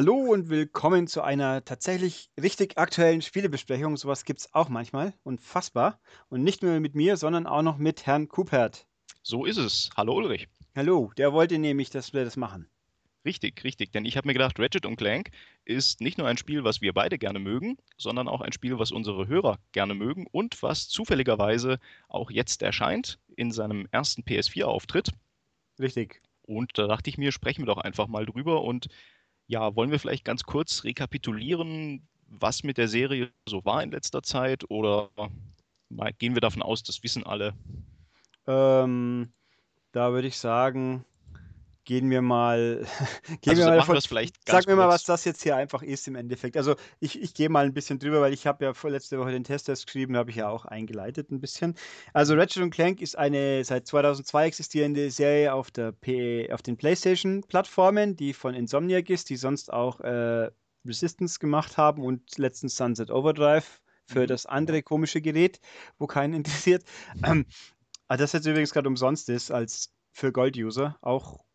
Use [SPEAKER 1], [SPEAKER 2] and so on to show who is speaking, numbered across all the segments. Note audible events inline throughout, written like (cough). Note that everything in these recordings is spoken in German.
[SPEAKER 1] Hallo und willkommen zu einer tatsächlich richtig aktuellen Spielebesprechung. Sowas gibt es auch manchmal. Unfassbar. Und nicht nur mit mir, sondern auch noch mit Herrn Kupert.
[SPEAKER 2] So ist es. Hallo Ulrich.
[SPEAKER 1] Hallo, der wollte nämlich, dass wir das machen.
[SPEAKER 2] Richtig, richtig. Denn ich habe mir gedacht, Ratchet Clank ist nicht nur ein Spiel, was wir beide gerne mögen, sondern auch ein Spiel, was unsere Hörer gerne mögen und was zufälligerweise auch jetzt erscheint in seinem ersten PS4-Auftritt.
[SPEAKER 1] Richtig.
[SPEAKER 2] Und da dachte ich mir, sprechen wir doch einfach mal drüber und ja, wollen wir vielleicht ganz kurz rekapitulieren, was mit der Serie so war in letzter Zeit? Oder gehen wir davon aus, das wissen alle?
[SPEAKER 1] Ähm, da würde ich sagen, gehen wir mal. (laughs)
[SPEAKER 2] gehen also wir mal davon, vielleicht
[SPEAKER 1] sag mir mal, was das jetzt hier einfach ist im Endeffekt. Also ich, ich gehe mal ein bisschen drüber, weil ich habe ja vorletzte Woche den Testtest geschrieben, habe ich ja auch eingeleitet ein bisschen. Also Ratchet Clank ist eine seit 2002 existierende Serie auf, der P auf den PlayStation-Plattformen, die von Insomniac ist, die sonst auch äh, Resistance gemacht haben und letztens Sunset Overdrive für mhm. das andere komische Gerät, wo keinen (laughs) interessiert. Ähm, das jetzt übrigens gerade umsonst ist als für Gold-User, auch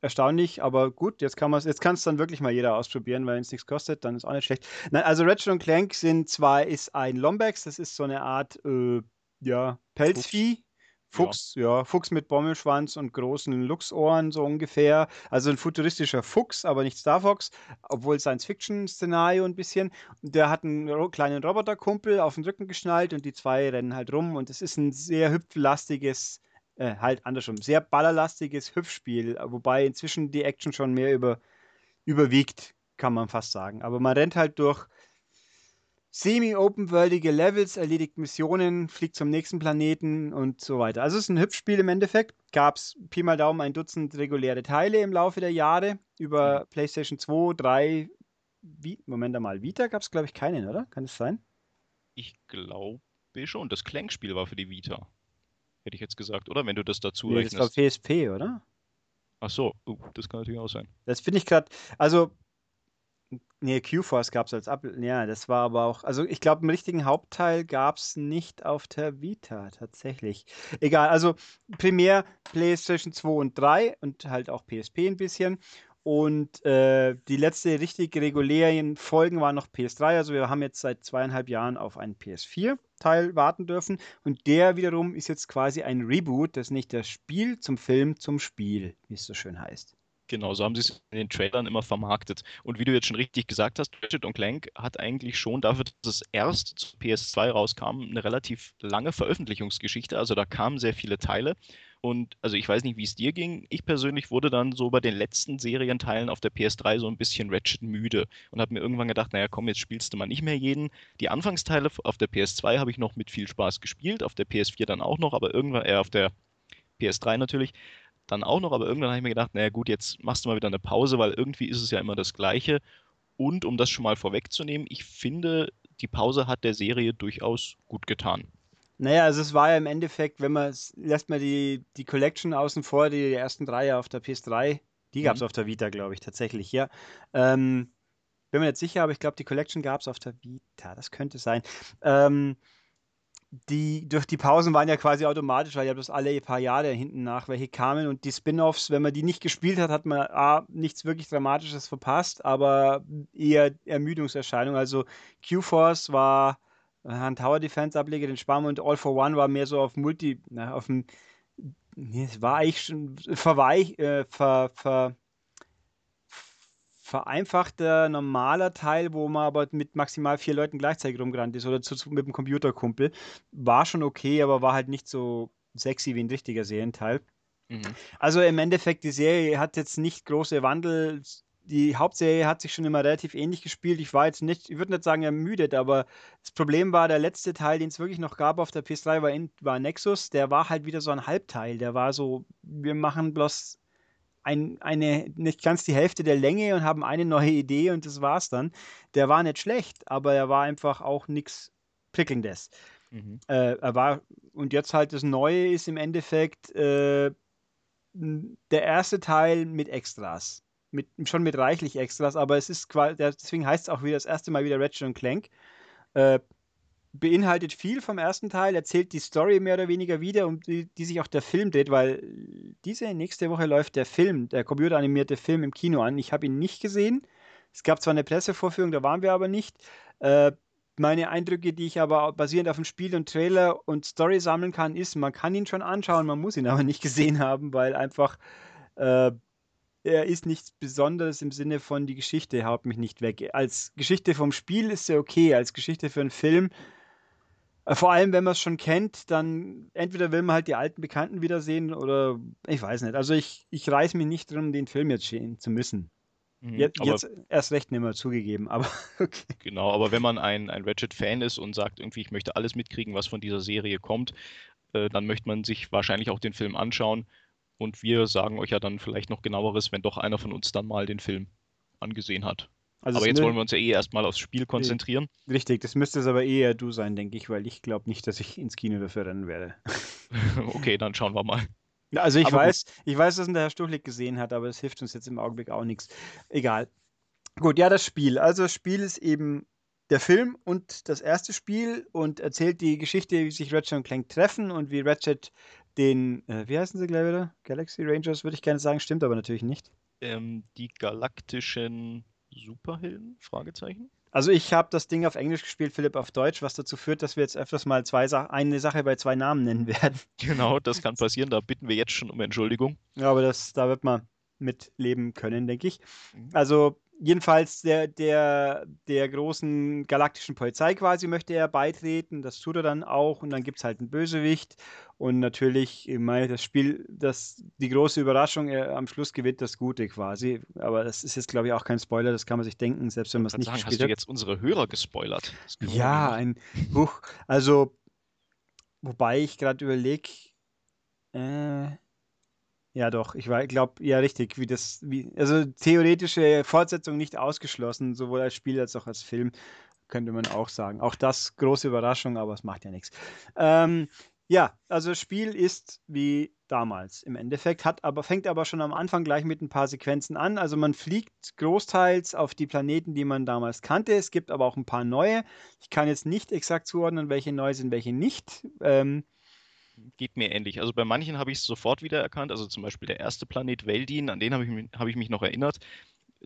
[SPEAKER 1] erstaunlich, aber gut, jetzt kann man jetzt kann es dann wirklich mal jeder ausprobieren, weil es nichts kostet, dann ist auch nicht schlecht. Nein, also Ratchet und Clank sind zwar ist ein Lombax, das ist so eine Art äh, ja, Pelzvieh. Fuchs, ja. ja. Fuchs mit Bommelschwanz und großen Luchsohren, so ungefähr. Also ein futuristischer Fuchs, aber nicht Star Fox, obwohl Science-Fiction-Szenario ein bisschen. Der hat einen kleinen Roboterkumpel auf den Rücken geschnallt und die zwei rennen halt rum und es ist ein sehr hüpflastiges äh, halt andersrum, sehr ballerlastiges Hüpfspiel, wobei inzwischen die Action schon mehr über, überwiegt, kann man fast sagen. Aber man rennt halt durch semi-open-worldige Levels, erledigt Missionen, fliegt zum nächsten Planeten und so weiter. Also es ist ein Hüpfspiel im Endeffekt. Gab es Pi mal Daumen ein Dutzend reguläre Teile im Laufe der Jahre über mhm. PlayStation 2, 3, wie, Moment mal, Vita gab es glaube ich keinen, oder? Kann es sein?
[SPEAKER 2] Ich glaube schon. Das Clank-Spiel war für die Vita hätte ich jetzt gesagt, oder? Wenn du das dazu
[SPEAKER 1] nee, rechnest. Das war PSP, oder?
[SPEAKER 2] Ach so, uh, das kann natürlich auch sein.
[SPEAKER 1] Das finde ich gerade, also, nee, Q-Force gab es als Ab, ja, das war aber auch, also ich glaube, einen richtigen Hauptteil gab es nicht auf der Vita, tatsächlich. Egal, also primär PlayStation 2 und 3 und halt auch PSP ein bisschen und äh, die letzte richtig regulären Folgen waren noch PS3. Also wir haben jetzt seit zweieinhalb Jahren auf einen PS4-Teil warten dürfen. Und der wiederum ist jetzt quasi ein Reboot, das nicht das Spiel zum Film zum Spiel, wie es so schön heißt.
[SPEAKER 2] Genau, so haben sie es in den Trailern immer vermarktet. Und wie du jetzt schon richtig gesagt hast, Ratchet Clank hat eigentlich schon dafür, dass es erst zu PS2 rauskam, eine relativ lange Veröffentlichungsgeschichte. Also da kamen sehr viele Teile. Und also ich weiß nicht, wie es dir ging. Ich persönlich wurde dann so bei den letzten Serienteilen auf der PS3 so ein bisschen Ratchet müde und habe mir irgendwann gedacht, naja, komm, jetzt spielst du mal nicht mehr jeden. Die Anfangsteile auf der PS2 habe ich noch mit viel Spaß gespielt, auf der PS4 dann auch noch, aber irgendwann, äh, auf der PS3 natürlich, dann auch noch, aber irgendwann habe ich mir gedacht, naja gut, jetzt machst du mal wieder eine Pause, weil irgendwie ist es ja immer das Gleiche. Und um das schon mal vorwegzunehmen, ich finde, die Pause hat der Serie durchaus gut getan.
[SPEAKER 1] Naja, also es war ja im Endeffekt, wenn man lässt man die, die Collection außen vor, die, die ersten drei ja auf der PS3, die gab es mhm. auf der Vita, glaube ich, tatsächlich, ja. Ähm, bin mir nicht sicher, aber ich glaube, die Collection gab es auf der Vita, das könnte sein. Ähm, die, durch die Pausen waren ja quasi automatisch, weil ja bloß alle paar Jahre hinten nach welche kamen und die Spin-offs, wenn man die nicht gespielt hat, hat man A, nichts wirklich Dramatisches verpasst, aber eher Ermüdungserscheinung. Also Q-Force war ein Tower Defense Ableger, den wir und All for One war mehr so auf Multi, na, auf dem, nee, es war eigentlich schon verweich, äh, ver, ver, vereinfachter normaler Teil, wo man aber mit maximal vier Leuten gleichzeitig rumgerannt ist oder zu, mit dem Computerkumpel. War schon okay, aber war halt nicht so sexy wie ein richtiger Serienteil. Mhm. Also im Endeffekt, die Serie hat jetzt nicht große Wandel die Hauptserie hat sich schon immer relativ ähnlich gespielt. Ich war jetzt nicht, ich würde nicht sagen ermüdet, aber das Problem war, der letzte Teil, den es wirklich noch gab auf der PS3, war, in, war Nexus. Der war halt wieder so ein Halbteil. Der war so, wir machen bloß ein, eine, nicht ganz die Hälfte der Länge und haben eine neue Idee und das war's dann. Der war nicht schlecht, aber er war einfach auch nichts Prickelndes. Mhm. Äh, er war, und jetzt halt das Neue ist im Endeffekt äh, der erste Teil mit Extras mit, schon mit reichlich Extras, aber es ist quasi, deswegen heißt es auch wieder das erste Mal wieder Ratchet Clank. Äh, beinhaltet viel vom ersten Teil, erzählt die Story mehr oder weniger wieder, um die, die, sich auch der Film dreht, weil diese nächste Woche läuft der Film, der computeranimierte Film im Kino an. Ich habe ihn nicht gesehen, Es gab zwar eine Pressevorführung, da waren wir aber nicht. Äh, meine Eindrücke, die ich aber basierend auf dem Spiel und Trailer und Story sammeln kann, ist, man kann ihn schon anschauen, man muss ihn aber nicht gesehen haben, weil einfach äh, er ist nichts Besonderes im Sinne von die Geschichte haut mich nicht weg. Als Geschichte vom Spiel ist er okay, als Geschichte für einen Film vor allem, wenn man es schon kennt, dann entweder will man halt die alten Bekannten wiedersehen oder ich weiß nicht. Also ich, ich reiß mich nicht drum, den Film jetzt sehen zu müssen. Mhm, jetzt, jetzt, erst recht nicht mehr zugegeben, aber (laughs) okay.
[SPEAKER 2] Genau, aber wenn man ein, ein Ratchet-Fan ist und sagt, irgendwie, ich möchte alles mitkriegen, was von dieser Serie kommt, äh, dann möchte man sich wahrscheinlich auch den Film anschauen. Und wir sagen euch ja dann vielleicht noch genaueres, wenn doch einer von uns dann mal den Film angesehen hat. Also aber jetzt wollen wir uns ja eh erstmal aufs Spiel konzentrieren.
[SPEAKER 1] Richtig, das müsste es aber eher du sein, denke ich, weil ich glaube nicht, dass ich ins Kino dafür rennen werde. (laughs)
[SPEAKER 2] okay, dann schauen wir mal.
[SPEAKER 1] Also ich aber weiß, gut. ich weiß, dass ihn der Herr Stuchlik gesehen hat, aber es hilft uns jetzt im Augenblick auch nichts. Egal. Gut, ja, das Spiel. Also das Spiel ist eben der Film und das erste Spiel und erzählt die Geschichte, wie sich Ratchet und Clank treffen und wie Ratchet den, äh, wie heißen sie gleich wieder? Galaxy Rangers würde ich gerne sagen, stimmt aber natürlich nicht.
[SPEAKER 2] Ähm, die galaktischen Superhelden? Fragezeichen.
[SPEAKER 1] Also ich habe das Ding auf Englisch gespielt, Philipp auf Deutsch, was dazu führt, dass wir jetzt öfters mal zwei Sa eine Sache bei zwei Namen nennen (laughs) werden.
[SPEAKER 2] Genau, das kann passieren. Da bitten wir jetzt schon um Entschuldigung.
[SPEAKER 1] Ja, aber das, da wird man mit leben können, denke ich. Mhm. Also jedenfalls der, der, der großen galaktischen Polizei quasi möchte er beitreten. Das tut er dann auch. Und dann gibt es halt einen Bösewicht. Und natürlich, ich meine, das Spiel, das, die große Überraschung, er, am Schluss gewinnt das Gute quasi. Aber das ist jetzt, glaube ich, auch kein Spoiler, das kann man sich denken, selbst wenn man es nicht
[SPEAKER 2] sagen, gespielt hast du jetzt unsere Hörer gespoilert?
[SPEAKER 1] Ja, ein Buch. Also, wobei ich gerade überlege, äh, ja, doch, ich glaube, ja, richtig, wie das, wie, also theoretische Fortsetzung nicht ausgeschlossen, sowohl als Spiel als auch als Film, könnte man auch sagen. Auch das große Überraschung, aber es macht ja nichts. Ähm, ja, also Spiel ist wie damals im Endeffekt, hat aber, fängt aber schon am Anfang gleich mit ein paar Sequenzen an. Also man fliegt großteils auf die Planeten, die man damals kannte. Es gibt aber auch ein paar neue. Ich kann jetzt nicht exakt zuordnen, welche neu sind, welche nicht. Ähm,
[SPEAKER 2] geht mir ähnlich. Also bei manchen habe ich es sofort wiedererkannt. Also zum Beispiel der erste Planet Veldin, an den habe ich, hab ich mich noch erinnert.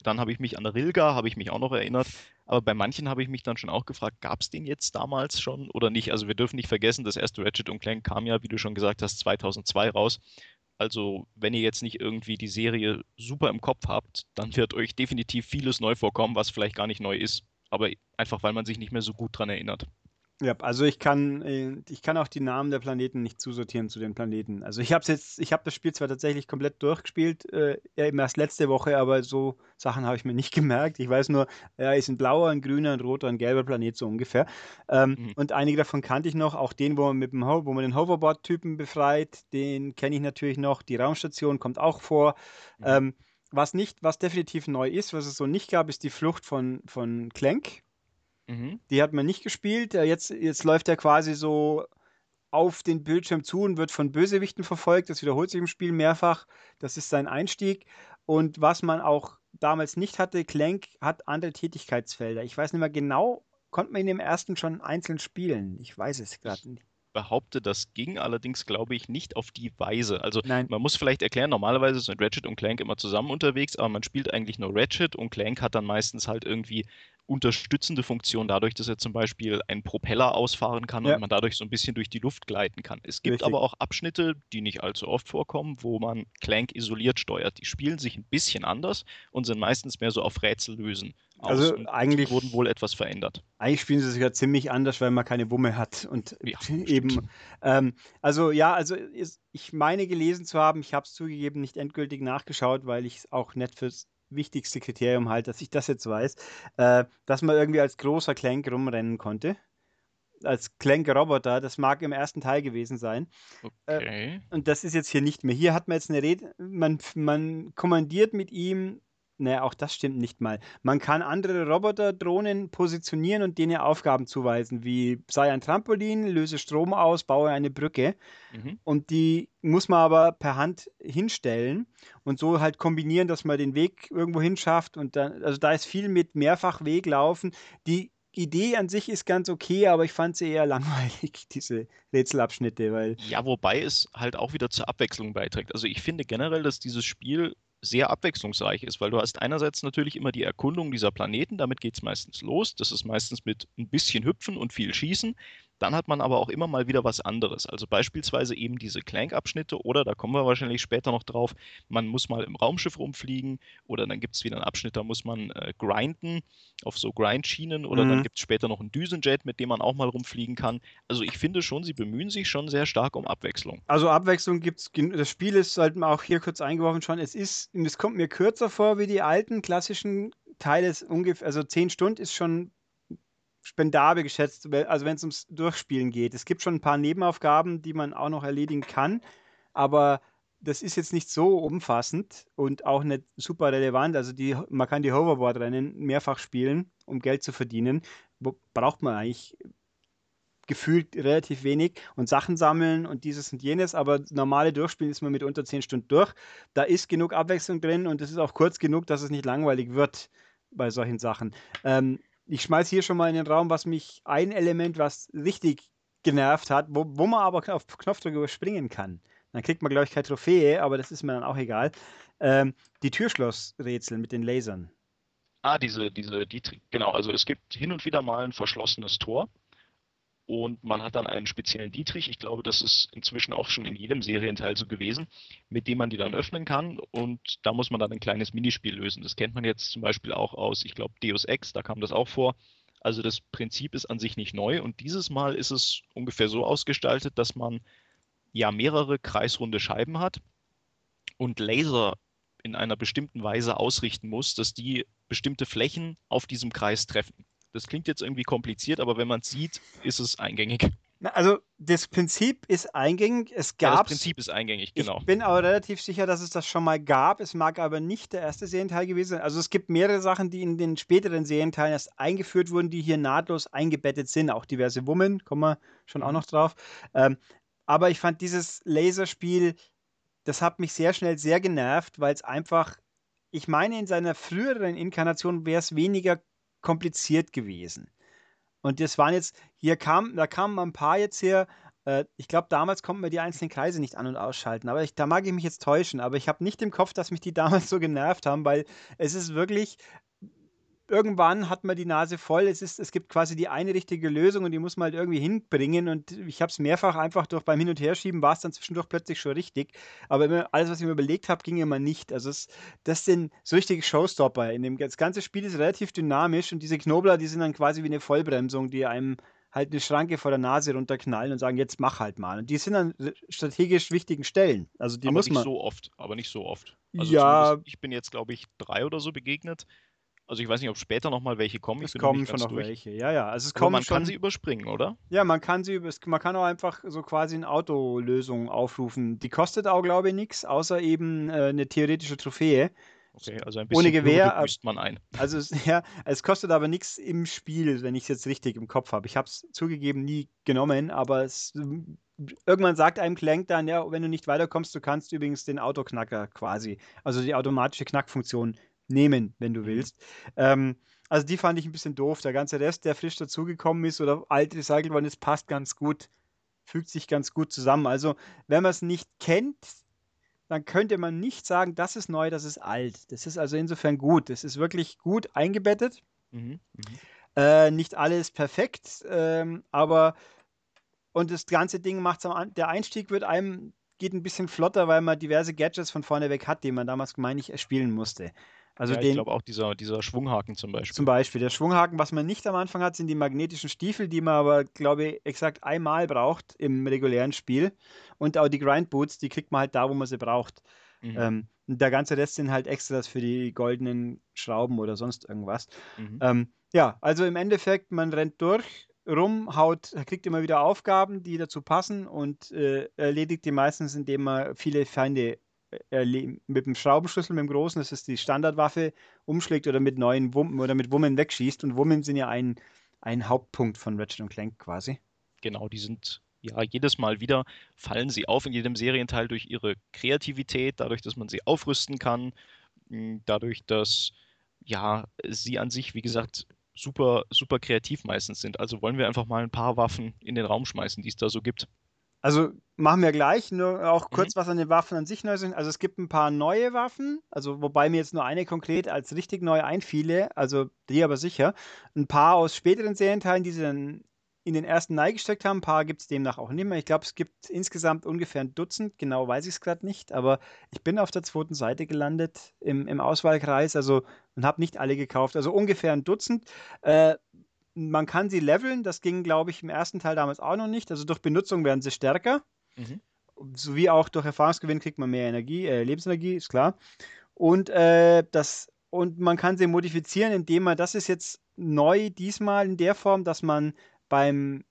[SPEAKER 2] Dann habe ich mich an Rilga, habe ich mich auch noch erinnert. Aber bei manchen habe ich mich dann schon auch gefragt, gab es den jetzt damals schon oder nicht? Also wir dürfen nicht vergessen, das erste Ratchet und Clank kam ja, wie du schon gesagt hast, 2002 raus. Also wenn ihr jetzt nicht irgendwie die Serie super im Kopf habt, dann wird euch definitiv vieles neu vorkommen, was vielleicht gar nicht neu ist. Aber einfach, weil man sich nicht mehr so gut dran erinnert.
[SPEAKER 1] Ja, also ich kann, äh, ich kann auch die Namen der Planeten nicht zusortieren zu den Planeten. Also ich habe jetzt, ich habe das Spiel zwar tatsächlich komplett durchgespielt, äh, eben erst letzte Woche, aber so Sachen habe ich mir nicht (laughs) gemerkt. Ich weiß nur, ja, ist ein blauer, ein grüner, ein roter, ein gelber Planet so ungefähr. Ähm, mhm. Und einige davon kannte ich noch, auch den, wo man mit dem Ho wo man den Hoverboard-Typen befreit, den kenne ich natürlich noch. Die Raumstation kommt auch vor. Mhm. Ähm, was nicht, was definitiv neu ist, was es so nicht gab, ist die Flucht von, von Clank Mhm. Die hat man nicht gespielt. Jetzt, jetzt läuft er quasi so auf den Bildschirm zu und wird von Bösewichten verfolgt. Das wiederholt sich im Spiel mehrfach. Das ist sein Einstieg. Und was man auch damals nicht hatte, Clank hat andere Tätigkeitsfelder. Ich weiß nicht mehr genau, konnte man ihn im ersten schon einzeln spielen? Ich weiß es gerade nicht
[SPEAKER 2] behaupte, das ging allerdings, glaube ich, nicht auf die Weise. Also
[SPEAKER 1] Nein.
[SPEAKER 2] man muss vielleicht erklären, normalerweise sind Ratchet und Clank immer zusammen unterwegs, aber man spielt eigentlich nur Ratchet und Clank hat dann meistens halt irgendwie unterstützende Funktion dadurch, dass er zum Beispiel einen Propeller ausfahren kann ja. und man dadurch so ein bisschen durch die Luft gleiten kann. Es gibt Richtig. aber auch Abschnitte, die nicht allzu oft vorkommen, wo man Clank isoliert steuert. Die spielen sich ein bisschen anders und sind meistens mehr so auf Rätsel lösen.
[SPEAKER 1] Also eigentlich
[SPEAKER 2] wurden wohl etwas verändert.
[SPEAKER 1] Eigentlich spielen sie sich ja ziemlich anders, weil man keine Wumme hat und ja, (laughs) eben. Ähm, also ja, also ich meine gelesen zu haben, ich habe es zugegeben nicht endgültig nachgeschaut, weil ich es auch nicht fürs wichtigste Kriterium halt, dass ich das jetzt weiß, äh, dass man irgendwie als großer Clank rumrennen konnte. Als Clank-Roboter, das mag im ersten Teil gewesen sein.
[SPEAKER 2] Äh, okay.
[SPEAKER 1] Äh, und das ist jetzt hier nicht mehr. Hier hat man jetzt eine Rede, man, man kommandiert mit ihm naja, auch das stimmt nicht mal. Man kann andere Roboter-Drohnen positionieren und denen Aufgaben zuweisen, wie sei ein Trampolin, löse Strom aus, baue eine Brücke. Mhm. Und die muss man aber per Hand hinstellen und so halt kombinieren, dass man den Weg irgendwo hinschafft. Und dann, also da ist viel mit Mehrfachweglaufen. Die Idee an sich ist ganz okay, aber ich fand sie eher (laughs) langweilig, diese Rätselabschnitte, weil.
[SPEAKER 2] Ja, wobei es halt auch wieder zur Abwechslung beiträgt. Also ich finde generell, dass dieses Spiel sehr abwechslungsreich ist, weil du hast einerseits natürlich immer die Erkundung dieser Planeten, damit geht es meistens los. Das ist meistens mit ein bisschen Hüpfen und viel Schießen. Dann hat man aber auch immer mal wieder was anderes. Also beispielsweise eben diese Clank-Abschnitte oder, da kommen wir wahrscheinlich später noch drauf, man muss mal im Raumschiff rumfliegen oder dann gibt es wieder einen Abschnitt, da muss man äh, grinden auf so Grind-Schienen oder mhm. dann gibt es später noch einen Düsenjet, mit dem man auch mal rumfliegen kann. Also ich finde schon, sie bemühen sich schon sehr stark um Abwechslung.
[SPEAKER 1] Also Abwechslung gibt es, das Spiel ist, sollten wir auch hier kurz eingeworfen schon, es ist, es kommt mir kürzer vor wie die alten klassischen Teile, ungefähr, also zehn Stunden ist schon spendabel geschätzt, also wenn es ums Durchspielen geht. Es gibt schon ein paar Nebenaufgaben, die man auch noch erledigen kann, aber das ist jetzt nicht so umfassend und auch nicht super relevant. Also die, man kann die Hoverboard-Rennen mehrfach spielen, um Geld zu verdienen. Braucht man eigentlich gefühlt relativ wenig und Sachen sammeln und dieses und jenes, aber normale Durchspielen ist man mit unter 10 Stunden durch. Da ist genug Abwechslung drin und es ist auch kurz genug, dass es nicht langweilig wird bei solchen Sachen. Ähm, ich schmeiße hier schon mal in den Raum, was mich ein Element, was richtig genervt hat, wo, wo man aber auf Knopfdruck überspringen kann. Dann kriegt man, glaube ich, keine Trophäe, aber das ist mir dann auch egal. Ähm, die Türschlossrätsel mit den Lasern.
[SPEAKER 2] Ah, diese, diese, die, genau, also es gibt hin und wieder mal ein verschlossenes Tor und man hat dann einen speziellen Dietrich, ich glaube, das ist inzwischen auch schon in jedem Serienteil so gewesen, mit dem man die dann öffnen kann und da muss man dann ein kleines Minispiel lösen. Das kennt man jetzt zum Beispiel auch aus, ich glaube, Deus Ex, da kam das auch vor. Also das Prinzip ist an sich nicht neu und dieses Mal ist es ungefähr so ausgestaltet, dass man ja mehrere kreisrunde Scheiben hat und Laser in einer bestimmten Weise ausrichten muss, dass die bestimmte Flächen auf diesem Kreis treffen. Das klingt jetzt irgendwie kompliziert, aber wenn man es sieht, ist es eingängig.
[SPEAKER 1] Also das Prinzip ist eingängig. Es gab. Ja, das
[SPEAKER 2] Prinzip ist eingängig, genau.
[SPEAKER 1] Ich bin aber relativ sicher, dass es das schon mal gab. Es mag aber nicht der erste Serienteil gewesen sein. Also es gibt mehrere Sachen, die in den späteren Serienteilen erst eingeführt wurden, die hier nahtlos eingebettet sind. Auch diverse Women, kommen wir schon auch mhm. noch drauf. Ähm, aber ich fand dieses Laserspiel, das hat mich sehr schnell sehr genervt, weil es einfach, ich meine, in seiner früheren Inkarnation wäre es weniger kompliziert gewesen. Und das waren jetzt, hier kam, da kamen ein paar jetzt hier, äh, ich glaube, damals konnten wir die einzelnen Kreise nicht an- und ausschalten, aber ich, da mag ich mich jetzt täuschen, aber ich habe nicht im Kopf, dass mich die (laughs) damals so genervt haben, weil es ist wirklich irgendwann hat man die Nase voll. Es, ist, es gibt quasi die eine richtige Lösung und die muss man halt irgendwie hinbringen. Und ich habe es mehrfach einfach durch beim Hin- und Herschieben war es dann zwischendurch plötzlich schon richtig. Aber immer, alles, was ich mir überlegt habe, ging immer nicht. Also es, das sind so richtige Showstopper. In dem, das ganze Spiel ist relativ dynamisch und diese Knobler, die sind dann quasi wie eine Vollbremsung, die einem halt eine Schranke vor der Nase runterknallen und sagen, jetzt mach halt mal. Und die sind an strategisch wichtigen Stellen. Also die
[SPEAKER 2] aber
[SPEAKER 1] muss
[SPEAKER 2] nicht
[SPEAKER 1] man.
[SPEAKER 2] so oft, aber nicht so oft. Also
[SPEAKER 1] ja.
[SPEAKER 2] Ich bin jetzt, glaube ich, drei oder so begegnet. Also ich weiß nicht, ob später nochmal welche kommen.
[SPEAKER 1] Es kommen schon noch durch. welche, ja, ja. Also es
[SPEAKER 2] Aber
[SPEAKER 1] kommen
[SPEAKER 2] man
[SPEAKER 1] schon,
[SPEAKER 2] kann sie überspringen, oder?
[SPEAKER 1] Ja, man kann sie man kann auch einfach so quasi eine Autolösung aufrufen. Die kostet auch, glaube ich, nichts, außer eben äh, eine theoretische Trophäe.
[SPEAKER 2] Okay, also ein bisschen
[SPEAKER 1] Ohne Gewehr
[SPEAKER 2] büßt man ein.
[SPEAKER 1] Also (laughs) ja, es kostet aber nichts im Spiel, wenn ich es jetzt richtig im Kopf habe. Ich habe es zugegeben nie genommen, aber es irgendwann sagt einem Clank dann, ja, wenn du nicht weiterkommst, du kannst übrigens den Autoknacker quasi, also die automatische Knackfunktion nehmen, wenn du mhm. willst. Ähm, also die fand ich ein bisschen doof. Der ganze Rest, der frisch dazugekommen ist oder alt recycelt worden ist, passt ganz gut, fügt sich ganz gut zusammen. Also wenn man es nicht kennt, dann könnte man nicht sagen, das ist neu, das ist alt. Das ist also insofern gut. Das ist wirklich gut eingebettet. Mhm. Mhm. Äh, nicht alles perfekt, ähm, aber und das ganze Ding macht der Einstieg wird einem geht ein bisschen flotter, weil man diverse Gadgets von vorne weg hat, die man damals, meine ich, spielen musste.
[SPEAKER 2] Also ja, den, ich glaube auch dieser, dieser Schwunghaken zum Beispiel.
[SPEAKER 1] Zum Beispiel. Der Schwunghaken, was man nicht am Anfang hat, sind die magnetischen Stiefel, die man aber, glaube ich, exakt einmal braucht im regulären Spiel. Und auch die Grindboots, die kriegt man halt da, wo man sie braucht. Mhm. Ähm, der ganze Rest sind halt Extras für die goldenen Schrauben oder sonst irgendwas. Mhm. Ähm, ja, also im Endeffekt, man rennt durch, rum, haut, kriegt immer wieder Aufgaben, die dazu passen und äh, erledigt die meistens, indem man viele Feinde mit dem Schraubenschlüssel, mit dem großen, das ist die Standardwaffe, umschlägt oder mit neuen Wummen oder mit Wummen wegschießt. Und Wummen sind ja ein, ein Hauptpunkt von Ratchet Clank quasi.
[SPEAKER 2] Genau, die sind ja jedes Mal wieder, fallen sie auf in jedem Serienteil durch ihre Kreativität, dadurch, dass man sie aufrüsten kann, dadurch, dass ja, sie an sich, wie gesagt, super, super kreativ meistens sind. Also wollen wir einfach mal ein paar Waffen in den Raum schmeißen, die es da so gibt.
[SPEAKER 1] Also machen wir gleich, nur auch kurz
[SPEAKER 2] Mhm.
[SPEAKER 1] was an den Waffen an sich neu sind. Also es gibt ein paar neue Waffen, also wobei mir jetzt nur eine konkret als richtig neu einfiele, also die aber sicher. Ein paar aus späteren Serienteilen, die sie dann in den ersten Teil gesteckt haben, ein paar gibt es demnach auch nicht mehr. Ich glaube, es gibt insgesamt ungefähr ein Dutzend, genau weiß ich es gerade nicht, aber ich bin auf der zweiten Seite gelandet im, im Auswahlkreis, also und habe nicht alle gekauft, also ungefähr ein Dutzend. Äh, man kann sie leveln, das ging, glaube ich, im ersten Teil damals auch noch nicht. Also durch Benutzung werden sie stärker.
[SPEAKER 2] Mhm.
[SPEAKER 1] Sowie auch durch Erfahrungsgewinn kriegt man mehr Energie, äh, Lebensenergie, ist klar. Und äh, das und man kann sie modifizieren, indem man, das ist jetzt neu diesmal in der Form, dass man beim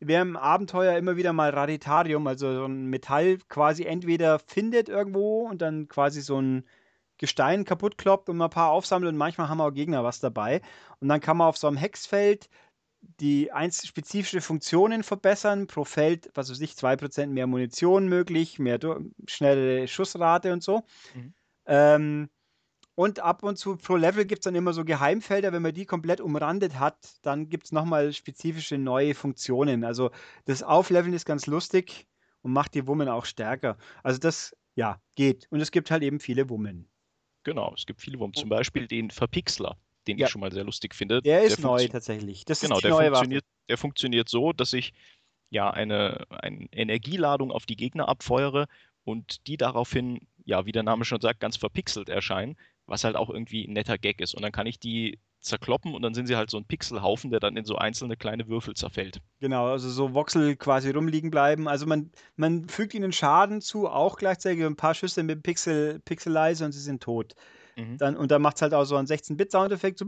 [SPEAKER 1] wer im Abenteuer immer wieder mal Raditarium, also so ein Metall quasi entweder findet irgendwo und dann quasi so ein Gestein kaputt kloppt und mal ein paar aufsammelt und manchmal haben auch Gegner was dabei. Und dann kann man auf so einem Hexfeld die eins spezifische Funktionen verbessern. Pro Feld, was weiß ich, 2% mehr Munition möglich, mehr schnelle Schussrate und so.
[SPEAKER 2] Mhm.
[SPEAKER 1] Ähm, und ab und zu pro Level gibt es dann immer so Geheimfelder. Wenn man die komplett umrandet hat, dann gibt es nochmal spezifische neue Funktionen. Also das Aufleveln ist ganz lustig und macht die Wummen auch stärker. Also das, ja, geht. Und es gibt halt eben viele Wummen.
[SPEAKER 2] Genau, es gibt viele Wummen. Zum Beispiel den Verpixler, den
[SPEAKER 1] Ja.
[SPEAKER 2] ich schon mal sehr lustig finde.
[SPEAKER 1] Der ist neu tatsächlich. Das
[SPEAKER 2] Genau,
[SPEAKER 1] ist die
[SPEAKER 2] der
[SPEAKER 1] neue
[SPEAKER 2] funktioniert,
[SPEAKER 1] Waffe.
[SPEAKER 2] der funktioniert so, dass ich ja eine, eine Energieladung auf die Gegner abfeuere und die daraufhin, ja, wie der Name schon sagt, ganz verpixelt erscheinen, was halt auch irgendwie ein netter Gag ist. Und dann kann ich die zerkloppen und dann sind sie halt so ein Pixelhaufen, der dann in so einzelne kleine Würfel zerfällt.
[SPEAKER 1] Genau, also so Voxel quasi rumliegen bleiben. Also man, man fügt ihnen Schaden zu, auch gleichzeitig ein paar Schüsse mit Pixel, Pixelizer und sie sind tot.
[SPEAKER 2] Mhm.
[SPEAKER 1] Dann, und dann macht es halt auch so einen 16-Bit-Soundeffekt, so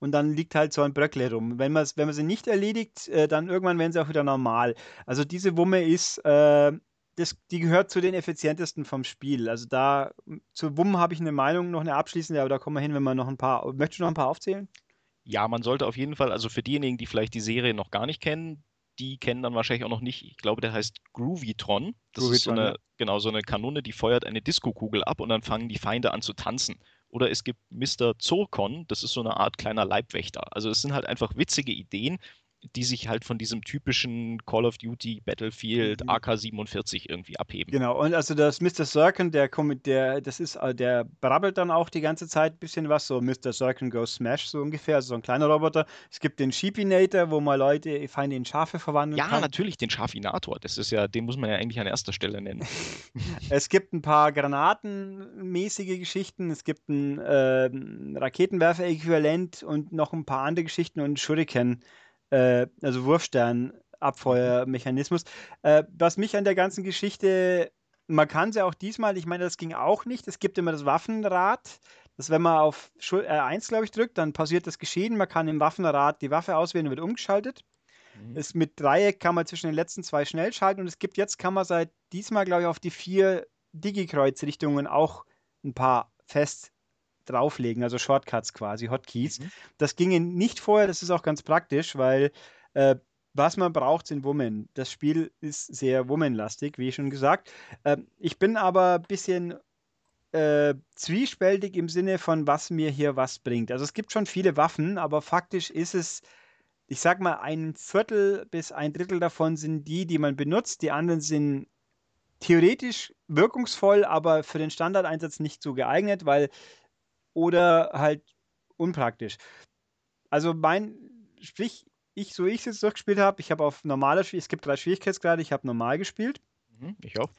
[SPEAKER 1] und dann liegt halt so ein Bröckle rum. Wenn man wenn man sie nicht erledigt, äh, dann irgendwann werden sie auch wieder normal. Also diese Wumme ist, äh, das, die gehört zu den effizientesten vom Spiel. Also da, zu Wummen habe ich eine Meinung, noch eine abschließende, aber da kommen wir hin, wenn wir noch ein paar, möchtest du noch ein paar aufzählen?
[SPEAKER 2] Ja, man sollte auf jeden Fall, also für diejenigen, die vielleicht die Serie noch gar nicht kennen, die kennen dann wahrscheinlich auch noch nicht, ich glaube, der heißt Groovytron. Das ist so eine,
[SPEAKER 1] ja.
[SPEAKER 2] genau, so eine Kanone, die feuert eine Diskokugel ab und dann fangen die Feinde an zu tanzen. Oder es gibt Mr. Zurkon, das ist so eine Art kleiner Leibwächter. Also es sind halt einfach witzige Ideen, die sich halt von diesem typischen Call of Duty Battlefield
[SPEAKER 1] Mhm.
[SPEAKER 2] AK-47 irgendwie abheben.
[SPEAKER 1] Genau, und also das Mr. Sirkin, der, kommt- der, das ist, äh, der brabbelt dann auch die ganze Zeit ein bisschen was, so Mr. Sirkin Goes Smash, so ungefähr, also so ein kleiner Roboter. Es gibt den Sheepinator, wo man Leute, Feinde in Schafe verwandeln
[SPEAKER 2] Ja,
[SPEAKER 1] kann.
[SPEAKER 2] natürlich, den Schafinator. Das ist ja, den muss man ja eigentlich an erster Stelle nennen. (laughs)
[SPEAKER 1] Es gibt ein paar granatenmäßige Geschichten, es gibt ein ähm, Raketenwerfer-Äquivalent und noch ein paar andere Geschichten und Shuriken, äh, also Wurfstern-Abfeuermechanismus. Äh, was mich an der ganzen Geschichte, man kann sie auch diesmal, ich meine, das ging auch nicht, es gibt immer das Waffenrad, dass wenn man auf Schul- R1, glaube ich, drückt, dann passiert das Geschehen, man kann im Waffenrad die Waffe auswählen und wird umgeschaltet.
[SPEAKER 2] Mhm.
[SPEAKER 1] Ist mit Dreieck kann man zwischen den letzten zwei schnell schalten und es gibt jetzt, kann man seit diesmal, glaube ich, auf die vier Digi-Kreuzrichtungen auch ein paar fest drauflegen, also Shortcuts quasi, Hotkeys.
[SPEAKER 2] Mhm.
[SPEAKER 1] Das ginge nicht vorher, das ist auch ganz praktisch, weil äh, was man braucht, sind Wummen. Das Spiel ist sehr Wummenlastig, wie schon gesagt. Ähm, ich bin aber ein bisschen äh, zwiespältig im Sinne von, was mir hier was bringt. Also es gibt schon viele Waffen, aber faktisch ist es ich sag mal, ein Viertel bis ein Drittel davon sind die, die man benutzt. Die anderen sind theoretisch wirkungsvoll, aber für den Standardeinsatz nicht so geeignet, weil oder halt unpraktisch. Also mein, sprich, ich, so ich es jetzt durchgespielt habe, ich habe auf normaler es gibt drei Schwierigkeitsgrade, ich habe normal gespielt.
[SPEAKER 2] Mhm, ich auch.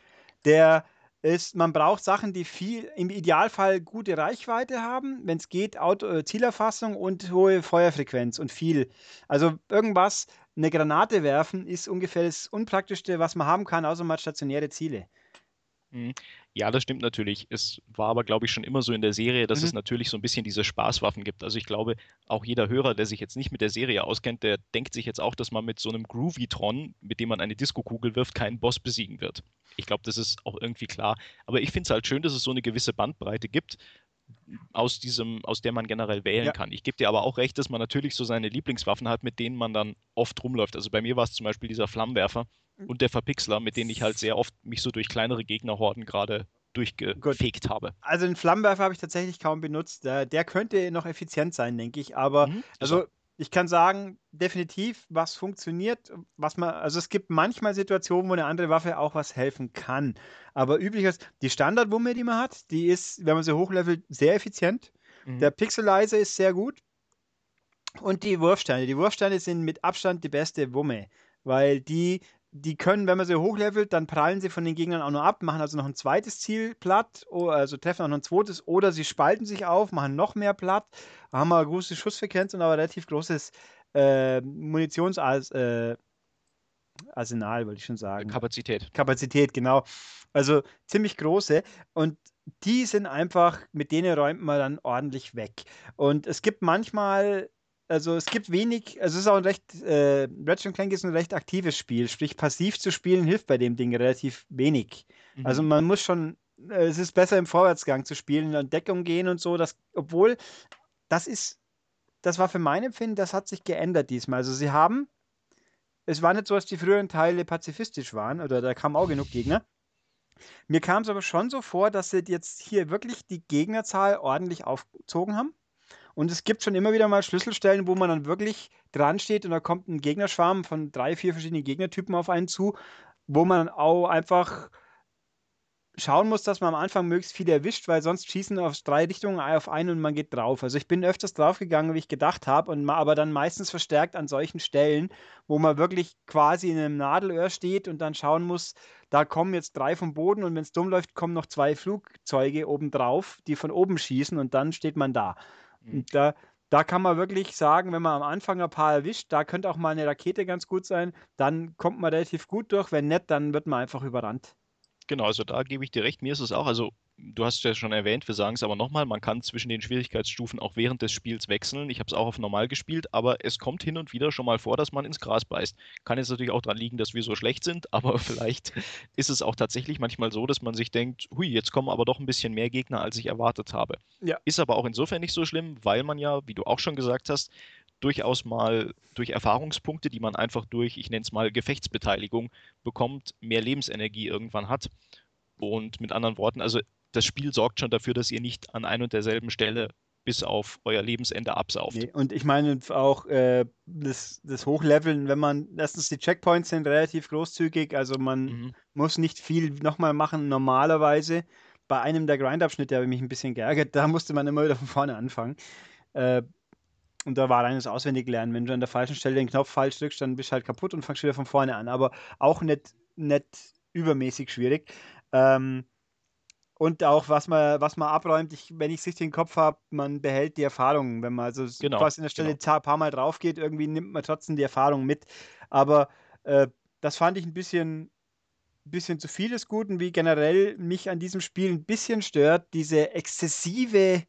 [SPEAKER 1] Der ist, man braucht Sachen, die viel, im Idealfall gute Reichweite haben, wenn es geht, Auto, äh, Zielerfassung und hohe Feuerfrequenz und viel. Also irgendwas, eine Granate werfen, ist ungefähr das Unpraktischste, was man haben kann, außer man hat stationäre Ziele.
[SPEAKER 2] Mhm. Ja, das stimmt natürlich. Es war aber, glaube ich, schon immer so in der Serie, dass
[SPEAKER 1] Mhm.
[SPEAKER 2] es natürlich so ein bisschen diese Spaßwaffen gibt. Also ich glaube, auch jeder Hörer, der sich jetzt nicht mit der Serie auskennt, der denkt sich jetzt auch, dass man mit so einem Groovytron, mit dem man eine Diskokugel wirft, keinen Boss besiegen wird. Ich glaube, das ist auch irgendwie klar. Aber ich finde es halt schön, dass es so eine gewisse Bandbreite gibt, aus diesem, aus der man generell wählen
[SPEAKER 1] Ja.
[SPEAKER 2] kann. Ich gebe dir aber auch recht, dass man natürlich so seine Lieblingswaffen hat, mit denen man dann oft rumläuft. Also bei mir war es zum Beispiel dieser Flammenwerfer und der Verpixler, mit denen ich halt sehr oft mich so durch kleinere Gegnerhorden gerade durchgefegt habe.
[SPEAKER 1] Also den Flammenwerfer habe ich tatsächlich kaum benutzt. Der, der könnte noch effizient sein, denke ich. Aber
[SPEAKER 2] Mhm,
[SPEAKER 1] also ich kann sagen, definitiv, was funktioniert, was man, also es gibt manchmal Situationen, wo eine andere Waffe auch was helfen kann. Aber üblicherweise, die Standardwumme, die man hat, die ist, wenn man sie hochlevelt, sehr effizient. Mhm. Der Pixelizer ist sehr gut. Und die Wurfsteine. Die Wurfsteine sind mit Abstand die beste Wumme, weil die die können, wenn man sie hochlevelt, dann prallen sie von den Gegnern auch nur ab, machen also noch ein zweites Ziel platt, also treffen auch noch ein zweites, oder sie spalten sich auf, machen noch mehr platt, haben eine große Schussfrequenz und aber relativ großes äh, Munitionsarsenal, äh, wollte ich schon sagen.
[SPEAKER 2] Kapazität.
[SPEAKER 1] Kapazität, genau. Also ziemlich große. Und die sind einfach, mit denen räumt man dann ordentlich weg. Und es gibt manchmal also es gibt wenig, also es ist auch ein recht, äh, Ratchet Clank ist ein recht aktives Spiel, sprich passiv zu spielen hilft bei dem Ding relativ wenig. Mhm. Also man muss schon, äh, es ist besser im Vorwärtsgang zu spielen, in Deckung gehen und so, das, obwohl das ist, das war für mein Empfinden, das hat sich geändert diesmal. Also sie haben, es war nicht so, dass die früheren Teile pazifistisch waren, oder da kamen auch genug Gegner. Mir kam es aber schon so vor, dass sie jetzt hier wirklich die Gegnerzahl ordentlich aufgezogen haben. Und es gibt schon immer wieder mal Schlüsselstellen, wo man dann wirklich dran steht und da kommt ein Gegnerschwarm von drei, vier verschiedenen Gegnertypen auf einen zu, wo man auch einfach schauen muss, dass man am Anfang möglichst viele erwischt, weil sonst schießen aus drei Richtungen auf einen und man geht drauf. Also ich bin öfters draufgegangen, wie ich gedacht habe, und aber dann meistens verstärkt an solchen Stellen, wo man wirklich quasi in einem Nadelöhr steht und dann schauen muss, da kommen jetzt drei vom Boden und wenn es dumm läuft, kommen noch zwei Flugzeuge oben drauf, die von oben schießen und dann steht man da. Und da, da kann man wirklich sagen, wenn man am Anfang ein paar erwischt, da könnte auch mal eine Rakete ganz gut sein, dann kommt man relativ gut durch. Wenn nicht, dann wird man einfach überrannt.
[SPEAKER 2] Genau, also da gebe ich dir recht. Mir ist es auch, also du hast es ja schon erwähnt, wir sagen es aber nochmal, man kann zwischen den Schwierigkeitsstufen auch während des Spiels wechseln. Ich habe es auch auf normal gespielt, aber es kommt hin und wieder schon mal vor, dass man ins Gras beißt. Kann jetzt natürlich auch daran liegen, dass wir so schlecht sind, (laughs) aber vielleicht ist es auch tatsächlich manchmal so, dass man sich denkt, hui, jetzt kommen aber doch ein bisschen mehr Gegner, als ich erwartet habe. Ja. Ist aber auch insofern nicht so schlimm, weil man ja, wie du auch schon gesagt hast, durchaus mal durch Erfahrungspunkte, die man einfach durch, ich nenne es mal Gefechtsbeteiligung bekommt, mehr Lebensenergie irgendwann hat. Und mit anderen Worten, also das Spiel sorgt schon dafür, dass ihr nicht an ein und derselben Stelle bis auf euer Lebensende absauft. Nee,
[SPEAKER 1] und ich meine auch äh, das, das Hochleveln, wenn man, erstens die Checkpoints sind relativ großzügig, also man mhm. muss nicht viel nochmal machen normalerweise. Bei einem der Grindabschnitte habe ich mich ein bisschen geärgert, da musste man immer wieder von vorne anfangen. Äh, und da war reines Auswendiglernen. Wenn du an der falschen Stelle den Knopf falsch drückst, dann bist du halt kaputt und fangst wieder von vorne an. Aber auch nicht, nicht übermäßig schwierig. Ähm, und auch, was man, was man abräumt, ich, wenn ich es richtig im Kopf habe, man behält die Erfahrung. Wenn man also genau, quasi in der Stelle genau. ein paar Mal drauf geht, irgendwie nimmt man trotzdem die Erfahrung mit. Aber äh, das fand ich ein bisschen, bisschen zu viel des Guten, wie generell mich an diesem Spiel ein bisschen stört, diese exzessive,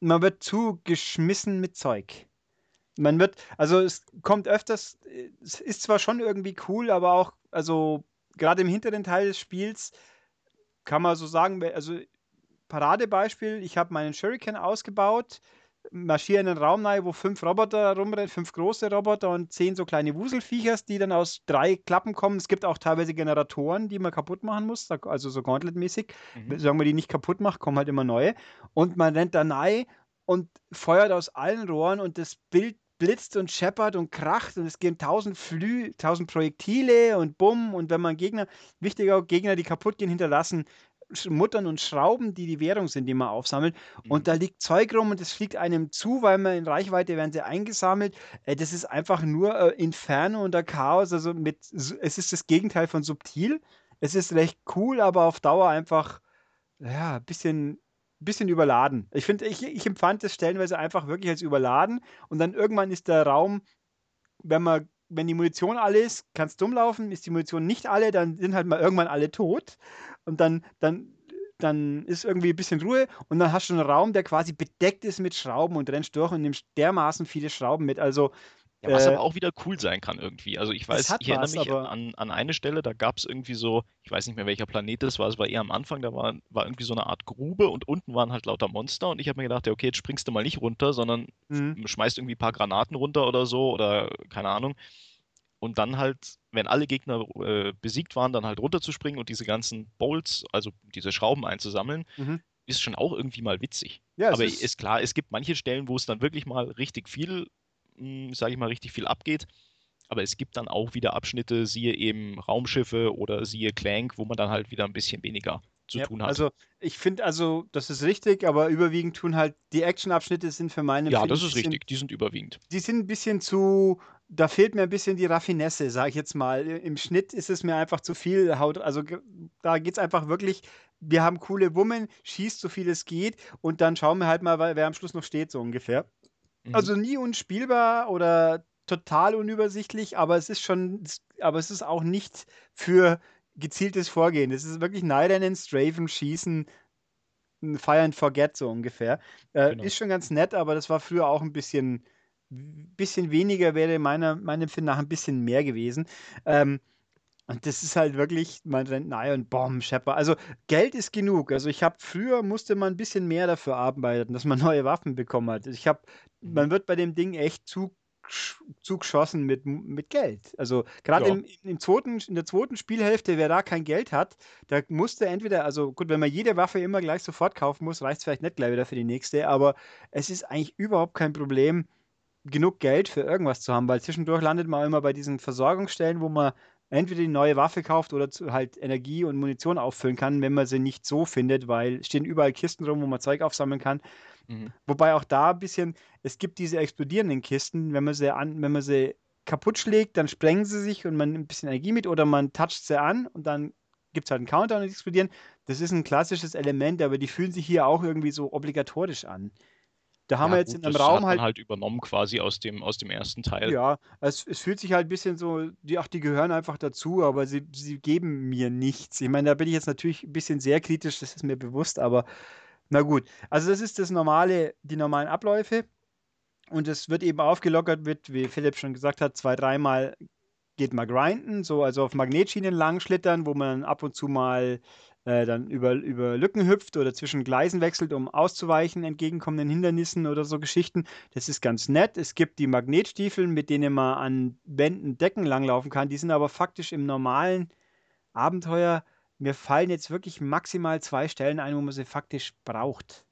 [SPEAKER 1] man wird zugeschmissen mit Zeug. Man wird, also es kommt öfters, es ist zwar schon irgendwie cool, aber auch, also gerade im hinteren Teil des Spiels, kann man so sagen, also Paradebeispiel, ich habe meinen Shuriken ausgebaut, marschiere in einen Raum rein, wo fünf Roboter rumrennen, fünf große Roboter und zehn so kleine Wuselfiechers, die dann aus drei Klappen kommen. Es gibt auch teilweise Generatoren, die man kaputt machen muss, also so Gauntlet-mäßig. Mhm. Sagen wir, die nicht kaputt macht, kommen halt immer neue. Und man rennt da rein und feuert aus allen Rohren und das Bild blitzt und scheppert und kracht und es gehen tausend Flü tausend Projektile und Bumm und wenn man Gegner, wichtiger Gegner, die kaputt gehen, hinterlassen, Muttern und Schrauben, die die Währung sind, die man aufsammelt. Mhm. Und da liegt Zeug rum und es fliegt einem zu, weil man in Reichweite werden sie eingesammelt. Äh, das ist einfach nur äh, Inferno und der Chaos. Also mit, es ist das Gegenteil von subtil. Es ist recht cool, aber auf Dauer einfach, ja, ein bisschen bisschen überladen. Ich finde, ich, ich empfand das stellenweise einfach wirklich als überladen und dann irgendwann ist der Raum, wenn man wenn die Munition alle ist, kann es dumm laufen, ist die Munition nicht alle, dann sind halt mal irgendwann alle tot und dann, dann, dann ist irgendwie ein bisschen Ruhe und dann hast du einen Raum, der quasi bedeckt ist mit Schrauben und rennst durch und nimmst dermaßen viele Schrauben mit. Also
[SPEAKER 2] ja, was äh, aber auch wieder cool sein kann irgendwie. Also ich weiß, ich erinnere mich an, an eine Stelle, da gab es irgendwie so, ich weiß nicht mehr welcher Planet das war, es war eher am Anfang, da war, war irgendwie so eine Art Grube und unten waren halt lauter Monster und ich habe mir gedacht, ja, okay, jetzt springst du mal nicht runter, sondern mhm. schmeißt irgendwie ein paar Granaten runter oder so oder keine Ahnung. Und dann halt, wenn alle Gegner äh, besiegt waren, dann halt runterzuspringen und diese ganzen Bolts, also diese Schrauben einzusammeln, mhm. ist schon auch irgendwie mal witzig. Ja, Aber ist, ist klar, es gibt manche Stellen, wo es dann wirklich mal richtig viel sage ich mal, richtig viel abgeht. Aber es gibt dann auch wieder Abschnitte, siehe eben Raumschiffe oder siehe Clank, wo man dann halt wieder ein bisschen weniger zu
[SPEAKER 1] Ja,
[SPEAKER 2] tun hat.
[SPEAKER 1] also ich finde, also das ist richtig, aber überwiegend tun halt die Actionabschnitte sind für meine
[SPEAKER 2] ja, das ist
[SPEAKER 1] bisschen,
[SPEAKER 2] richtig. Die sind überwiegend.
[SPEAKER 1] die sind ein bisschen zu, da fehlt mir ein bisschen die Raffinesse, sage ich jetzt mal. Im Schnitt ist es mir einfach zu viel Haut, also da geht es einfach wirklich, wir haben coole Wummen, schießt so viel es geht und dann schauen wir halt mal, wer am Schluss noch steht, so ungefähr.
[SPEAKER 2] Mhm.
[SPEAKER 1] Also nie unspielbar oder total unübersichtlich, aber es ist schon, aber es ist auch nicht für gezieltes Vorgehen. Es ist wirklich Neirennen, Strafen, Schießen, ein Fire and Forget so ungefähr. Äh,
[SPEAKER 2] Genau.
[SPEAKER 1] ist schon ganz nett, aber das war früher auch ein bisschen, bisschen weniger, wäre meiner, meinem Empfinden nach ein bisschen mehr gewesen. Ähm, und das ist halt wirklich, man rennt nahe und Bomb, Shepard. Also Geld ist genug. Also ich habe früher musste man ein bisschen mehr dafür arbeiten, dass man (laughs) neue Waffen bekommen hat. Ich habe,
[SPEAKER 2] Mhm.
[SPEAKER 1] man wird bei dem Ding echt zu zugeschossen mit, mit Geld. Also gerade
[SPEAKER 2] Ja.
[SPEAKER 1] im, im zweiten, in der zweiten Spielhälfte, wer da kein Geld hat, da musste entweder, also gut, wenn man jede Waffe immer gleich sofort kaufen muss, reicht es vielleicht nicht gleich wieder für die nächste, aber es ist eigentlich überhaupt kein Problem, genug Geld für irgendwas zu haben, weil zwischendurch landet man immer bei diesen Versorgungsstellen, wo man entweder die neue Waffe kauft oder zu, halt Energie und Munition auffüllen kann, wenn man sie nicht so findet, weil stehen überall Kisten rum, wo man Zeug aufsammeln kann.
[SPEAKER 2] Mhm.
[SPEAKER 1] Wobei auch da ein bisschen, es gibt diese explodierenden Kisten, wenn man sie an, wenn man sie kaputt schlägt, dann sprengen sie sich und man nimmt ein bisschen Energie mit oder man toucht sie an und dann gibt es halt einen Countdown und die explodieren. Das ist ein klassisches Element, aber die fühlen sich hier auch irgendwie so obligatorisch an. Da haben
[SPEAKER 2] Ja,
[SPEAKER 1] wir jetzt
[SPEAKER 2] gut,
[SPEAKER 1] in einem Raum halt
[SPEAKER 2] halt übernommen quasi aus dem, aus dem ersten Teil.
[SPEAKER 1] Ja, es, es fühlt sich halt ein bisschen so, die, ach, die gehören einfach dazu, aber sie, sie geben mir nichts. Ich meine, da bin ich jetzt natürlich ein bisschen sehr kritisch, das ist mir bewusst, aber na gut. Also das ist das normale, die normalen Abläufe und es wird eben aufgelockert, wird, wie Philipp schon gesagt hat, zwei, dreimal geht mal grinden, so also auf Magnetschienen lang schlittern, wo man ab und zu mal äh, dann über, über Lücken hüpft oder zwischen Gleisen wechselt, um auszuweichen entgegenkommenden Hindernissen oder so Geschichten. Das ist ganz nett. Es gibt die Magnetstiefel, mit denen man an Wänden, Decken langlaufen kann. Die sind aber faktisch im normalen Abenteuer. Mir fallen jetzt wirklich maximal zwei Stellen ein, wo man sie faktisch braucht.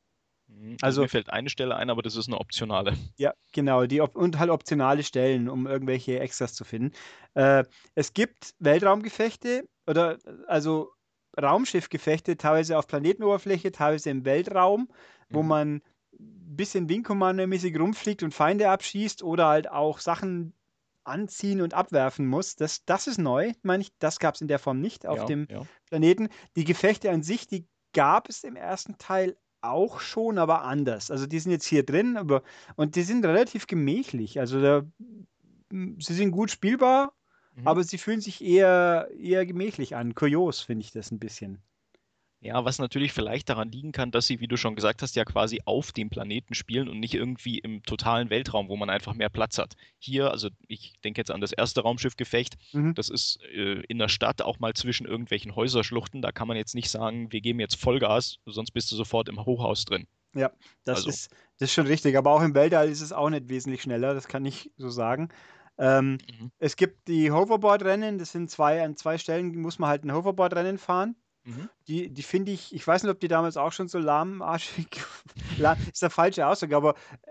[SPEAKER 2] Mhm.
[SPEAKER 1] Also-
[SPEAKER 2] Also mir fällt eine Stelle ein, aber das ist eine optionale.
[SPEAKER 1] Ja, genau, die und halt optionale Stellen, um irgendwelche Extras zu finden. Äh, es gibt Weltraumgefechte oder also Raumschiffgefechte, teilweise auf Planetenoberfläche, teilweise im Weltraum, wo
[SPEAKER 2] Mhm.
[SPEAKER 1] man ein bisschen Wing Commander-mäßig rumfliegt und Feinde abschießt oder halt auch Sachen anziehen und abwerfen muss. Das, das ist neu, meine ich. Das gab es in der Form nicht auf
[SPEAKER 2] ja,
[SPEAKER 1] dem
[SPEAKER 2] ja.
[SPEAKER 1] Planeten. Die Gefechte an sich, die gab es im ersten Teil auch schon, aber anders. Also die sind jetzt hier drin, aber und die sind relativ gemächlich. Also da, sie sind gut spielbar,
[SPEAKER 2] Mhm.
[SPEAKER 1] aber sie fühlen sich eher, eher gemächlich an. Kurios finde ich das ein bisschen.
[SPEAKER 2] Ja, was natürlich vielleicht daran liegen kann, dass sie, wie du schon gesagt hast, ja quasi auf dem Planeten spielen und nicht irgendwie im totalen Weltraum, wo man einfach mehr Platz hat. Hier, also ich denke jetzt an das erste Raumschiffgefecht,
[SPEAKER 1] Mhm.
[SPEAKER 2] das ist äh, in der Stadt auch mal zwischen irgendwelchen Häuserschluchten. Da kann man jetzt nicht sagen, wir geben jetzt Vollgas, sonst bist du sofort im Hochhaus drin.
[SPEAKER 1] Ja, das
[SPEAKER 2] Also-
[SPEAKER 1] ist, das ist schon richtig. Aber auch im Weltall ist es auch nicht wesentlich schneller, das kann ich so sagen. Ähm,
[SPEAKER 2] Mhm.
[SPEAKER 1] es gibt die Hoverboard-Rennen, das sind zwei, an zwei Stellen muss man halt ein Hoverboard-Rennen fahren.
[SPEAKER 2] Mhm.
[SPEAKER 1] Die, die finde ich, ich weiß nicht, ob die damals auch schon so lahmarschig, (laughs) lahm, ist der falsche Ausdruck, aber äh,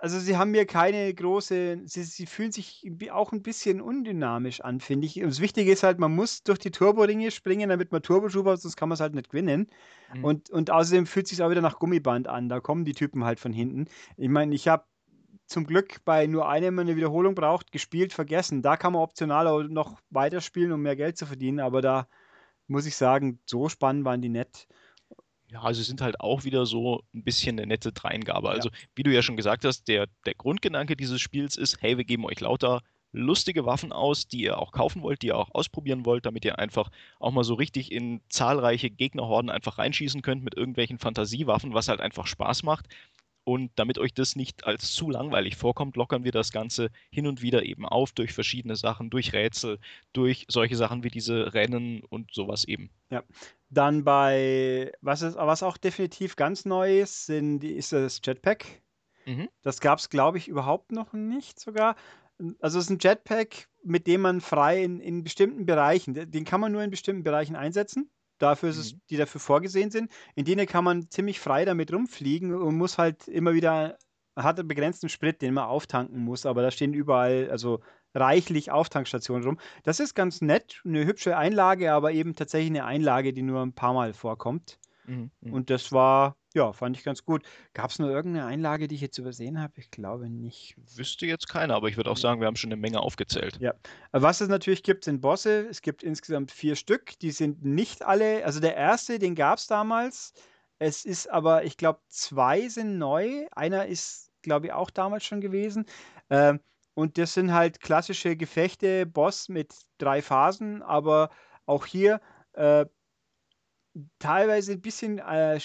[SPEAKER 1] also sie haben mir keine große, sie, sie fühlen sich auch ein bisschen undynamisch an, finde ich. Und das Wichtige ist halt, man muss durch die Turboringe springen, damit man Turboschub hat, sonst kann man es halt nicht gewinnen.
[SPEAKER 2] Mhm.
[SPEAKER 1] Und, und außerdem fühlt es sich auch wieder nach Gummiband an, da kommen die Typen halt von hinten. Ich meine, ich habe zum Glück bei nur einem eine Wiederholung braucht, gespielt, vergessen. Da kann man optional auch noch weiterspielen, um mehr Geld zu verdienen, aber da muss ich sagen, so spannend waren die nett.
[SPEAKER 2] Ja, also sind halt auch wieder so ein bisschen eine nette Dreingabe.
[SPEAKER 1] Ja.
[SPEAKER 2] Also, wie du ja schon gesagt hast, der, der Grundgedanke dieses Spiels ist, hey, wir geben euch lauter lustige Waffen aus, die ihr auch kaufen wollt, die ihr auch ausprobieren wollt, damit ihr einfach auch mal so richtig in zahlreiche Gegnerhorden einfach reinschießen könnt mit irgendwelchen Fantasiewaffen, was halt einfach Spaß macht. Und damit euch das nicht als zu langweilig vorkommt, lockern wir das Ganze hin und wieder eben auf durch verschiedene Sachen, durch Rätsel, durch solche Sachen wie diese Rennen und sowas eben.
[SPEAKER 1] Dann bei, was, ist, was auch definitiv ganz neu ist, sind, ist das Jetpack.
[SPEAKER 2] Mhm.
[SPEAKER 1] Das gab es, glaube ich, überhaupt noch nicht sogar. Also es ist ein Jetpack, mit dem man frei in, in bestimmten Bereichen, de- den kann man nur in bestimmten Bereichen einsetzen. Dafür ist es,
[SPEAKER 2] Mhm.
[SPEAKER 1] die dafür vorgesehen sind. In denen kann man ziemlich frei damit rumfliegen und muss halt immer wieder hat einen begrenzten Sprit, den man auftanken muss, aber da stehen überall, also reichlich Auftankstationen rum. Das ist ganz nett, eine hübsche Einlage, aber eben tatsächlich eine Einlage, die nur ein paar Mal vorkommt. Mhm, mhm. Und das war, ja, fand ich ganz gut. Gab es nur irgendeine Einlage, die ich jetzt übersehen habe? Ich glaube nicht.
[SPEAKER 2] Wüsste jetzt keiner, aber ich würde auch sagen, wir haben schon eine Menge aufgezählt.
[SPEAKER 1] Ja. Was es natürlich gibt, sind Bosse. Es gibt insgesamt vier Stück. Die sind nicht alle, also der erste, den gab es damals. Es ist aber, ich glaube, zwei sind neu. Einer ist, glaube ich, auch damals schon gewesen. Ähm, und das sind halt klassische Gefechte, Boss mit drei Phasen, aber auch hier äh, teilweise ein bisschen äh,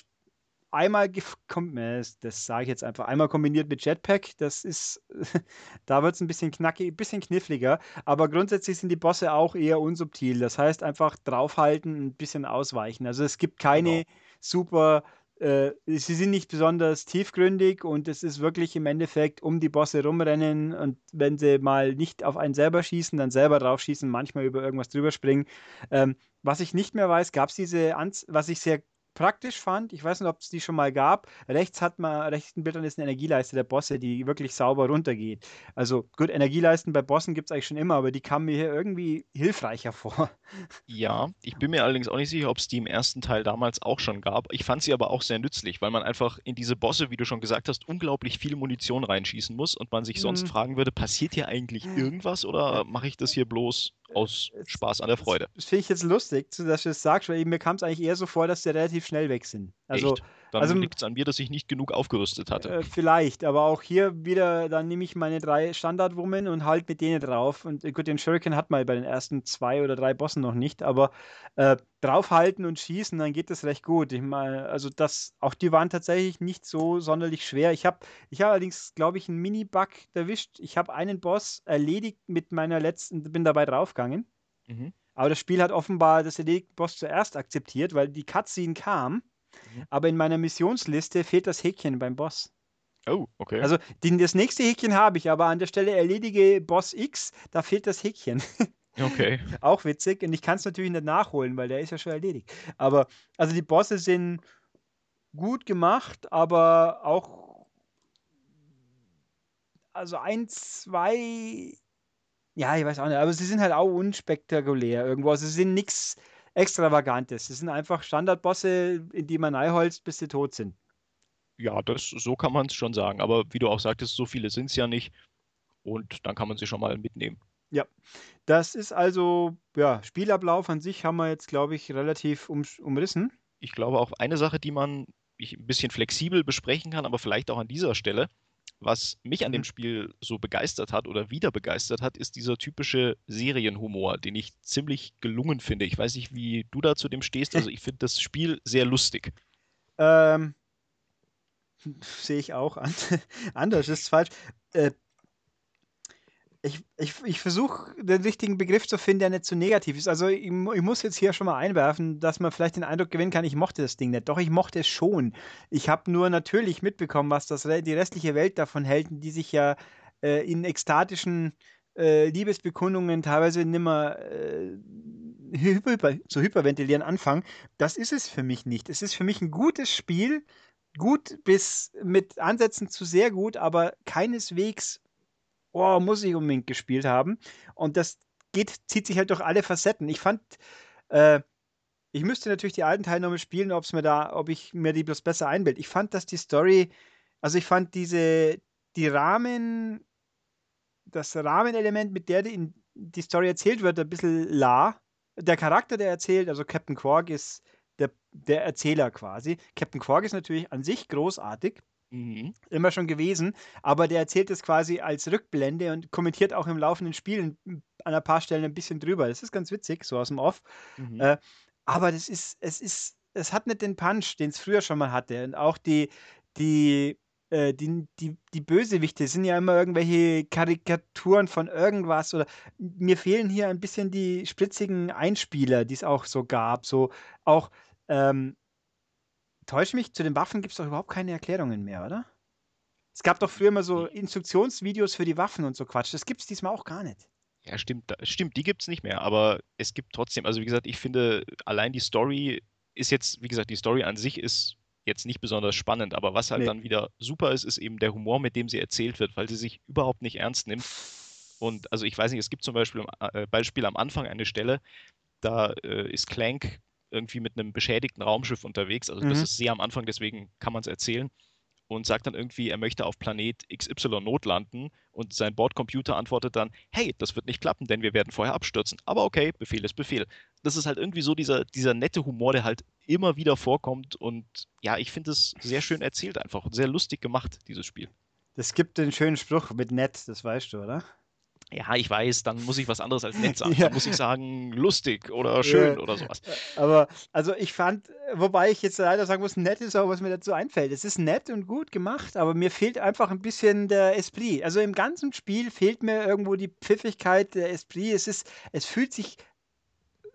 [SPEAKER 1] einmal kommt das, sage ich jetzt einfach einmal kombiniert mit Jetpack das ist (laughs) da wird es ein bisschen knackig ein bisschen kniffliger aber grundsätzlich sind die Bosse auch eher unsubtil das heißt einfach draufhalten ein bisschen ausweichen also es gibt keine genau. super äh, sie sind nicht besonders tiefgründig und es ist wirklich im Endeffekt um die Bosse rumrennen und wenn sie mal nicht auf einen selber schießen, dann selber drauf schießen, manchmal über irgendwas drüber springen. Ähm, was ich nicht mehr weiß, gab es diese, Anz was ich sehr praktisch fand, ich weiß nicht, ob es die schon mal gab, rechts hat man, rechts in Bildern ist eine Energieleiste der Bosse, die wirklich sauber runtergeht. Also gut, Energieleisten bei Bossen gibt es eigentlich schon immer, aber die kamen mir hier irgendwie hilfreicher (laughs) vor.
[SPEAKER 2] Ja, ich bin mir allerdings auch nicht sicher, ob es die im ersten Teil damals auch schon gab. Ich fand sie aber auch sehr nützlich, weil man einfach in diese Bosse, wie du schon gesagt hast, unglaublich viel Munition reinschießen muss und man sich sonst mhm. fragen würde, passiert hier eigentlich irgendwas oder mache ich das hier bloß aus Spaß an der Freude.
[SPEAKER 1] Das, das finde ich jetzt lustig, dass du das sagst, weil mir kam es eigentlich eher so vor, dass die relativ schnell weg sind.
[SPEAKER 2] Also, Echt? Dann also, liegt es an mir, dass ich nicht genug aufgerüstet hatte.
[SPEAKER 1] Äh, vielleicht, aber auch hier wieder, dann nehme ich meine drei Standardwummen und halt mit denen drauf. Und äh, gut, den Shuriken hat man bei den ersten zwei oder drei Bossen noch nicht, aber äh, draufhalten und schießen, dann geht das recht gut. Ich meine, also das, auch die waren tatsächlich nicht so sonderlich schwer. Ich habe ich hab allerdings, glaube ich, einen Mini-Bug erwischt. Ich habe einen Boss erledigt mit meiner letzten, bin dabei draufgegangen. Mhm. Aber das Spiel hat offenbar das erledigte Boss zuerst akzeptiert, weil die Cutscene kam Mhm. Aber in meiner Missionsliste fehlt das Häkchen beim Boss.
[SPEAKER 2] Oh, okay.
[SPEAKER 1] Also die, das nächste Häkchen habe ich, aber an der Stelle erledige Boss X, da fehlt das Häkchen. (laughs)
[SPEAKER 2] Okay.
[SPEAKER 1] Auch witzig. Und ich kann es natürlich nicht nachholen, weil der ist ja schon erledigt. Aber also die Bosse sind gut gemacht, aber auch also ein, zwei, ja, ich weiß auch nicht, aber sie sind halt auch unspektakulär irgendwo. Also sie sind nichts Extravagantes. Das sind einfach Standardbosse, in die man reinholzt, bis sie tot sind.
[SPEAKER 2] Ja, das, so kann man es schon sagen. Aber wie du auch sagtest, so viele sind es ja nicht. Und dann kann man sie schon mal mitnehmen.
[SPEAKER 1] Ja, das ist also, ja, Spielablauf an sich haben wir jetzt, glaube ich, relativ um, umrissen.
[SPEAKER 2] Ich glaube auch eine Sache, die man ein bisschen flexibel besprechen kann, aber vielleicht auch an dieser Stelle, was mich an dem mhm. Spiel so begeistert hat oder wieder begeistert hat, ist dieser typische Serienhumor, den ich ziemlich gelungen finde. Ich weiß nicht, wie du da zu dem stehst. Also ich finde das Spiel sehr lustig.
[SPEAKER 1] Ähm, (laughs) sehe ich auch an. (laughs) anders ist falsch. Äh, ich, ich, ich versuche den richtigen Begriff zu finden, der nicht zu negativ ist. Also ich, ich, muss jetzt hier schon mal einwerfen, dass man vielleicht den Eindruck gewinnen kann, ich mochte das Ding nicht. Doch, ich mochte es schon. Ich habe nur natürlich mitbekommen, was das, die restliche Welt davon hält, die sich ja äh, in ekstatischen äh, Liebesbekundungen teilweise nimmer äh, hyper, zu hyperventilieren anfangen. Das ist es für mich nicht. Es ist für mich ein gutes Spiel, gut bis mit Ansätzen zu sehr gut, aber keineswegs oh, muss ich unbedingt gespielt haben. Und das geht, zieht sich halt durch alle Facetten. Ich fand, äh, ich müsste natürlich die alten Teile nochmal spielen, ob's mir da, ob ich mir die bloß besser einbild. Ich fand, dass die Story, also ich fand diese, die Rahmen, das Rahmenelement, mit der die, die Story erzählt wird, ein bisschen la. Der Charakter, der erzählt, also Captain Quark ist der, der Erzähler quasi. Captain Quark ist natürlich an sich großartig. Mhm. Immer schon gewesen, aber der erzählt es quasi als Rückblende und kommentiert auch im laufenden Spiel an ein paar Stellen ein bisschen drüber. Das ist ganz witzig, so aus dem Off. Mhm. Äh, aber das ist, es ist, es hat nicht den Punch, den es früher schon mal hatte. Und auch die, die, äh, die, die, die Bösewichte sind ja immer irgendwelche Karikaturen von irgendwas oder mir fehlen hier ein bisschen die spritzigen Einspieler, die es auch so gab. So auch ähm, täusche mich, zu den Waffen gibt es doch überhaupt keine Erklärungen mehr, oder? Es gab doch früher mal so Instruktionsvideos für die Waffen und so Quatsch. Das gibt es diesmal auch gar nicht.
[SPEAKER 2] Ja, stimmt, stimmt, die gibt es nicht mehr, aber es gibt trotzdem, also wie gesagt, ich finde, allein die Story ist jetzt, wie gesagt, die Story an sich ist jetzt nicht besonders spannend, aber was halt
[SPEAKER 1] Nee.
[SPEAKER 2] dann wieder super ist, ist eben der Humor, mit dem sie erzählt wird, weil sie sich überhaupt nicht ernst nimmt. Und also ich weiß nicht, es gibt zum Beispiel am, äh, Beispiel am Anfang eine Stelle, da äh, ist Clank irgendwie mit einem beschädigten Raumschiff unterwegs. Also das
[SPEAKER 1] Mhm.
[SPEAKER 2] ist sehr am Anfang, deswegen kann man es erzählen. Und sagt dann irgendwie, er möchte auf Planet XY notlanden und sein Bordcomputer antwortet dann, hey, das wird nicht klappen, denn wir werden vorher abstürzen. Aber okay, Befehl ist Befehl. Das ist halt irgendwie so dieser, dieser nette Humor, der halt immer wieder vorkommt und ja, ich finde es sehr schön erzählt einfach und sehr lustig gemacht, dieses Spiel.
[SPEAKER 1] Das gibt den schönen Spruch mit nett, das weißt du, oder?
[SPEAKER 2] Ja, ich weiß, dann muss ich was anderes als nett (laughs) sagen.
[SPEAKER 1] Ja.
[SPEAKER 2] Dann muss ich sagen, lustig oder schön oder sowas.
[SPEAKER 1] Aber, also ich fand, wobei ich jetzt leider sagen muss, nett ist auch, was mir dazu einfällt. Es ist nett und gut gemacht, aber mir fehlt einfach ein bisschen der Esprit. Also im ganzen Spiel fehlt mir irgendwo die Pfiffigkeit, der Esprit. Es ist, es fühlt sich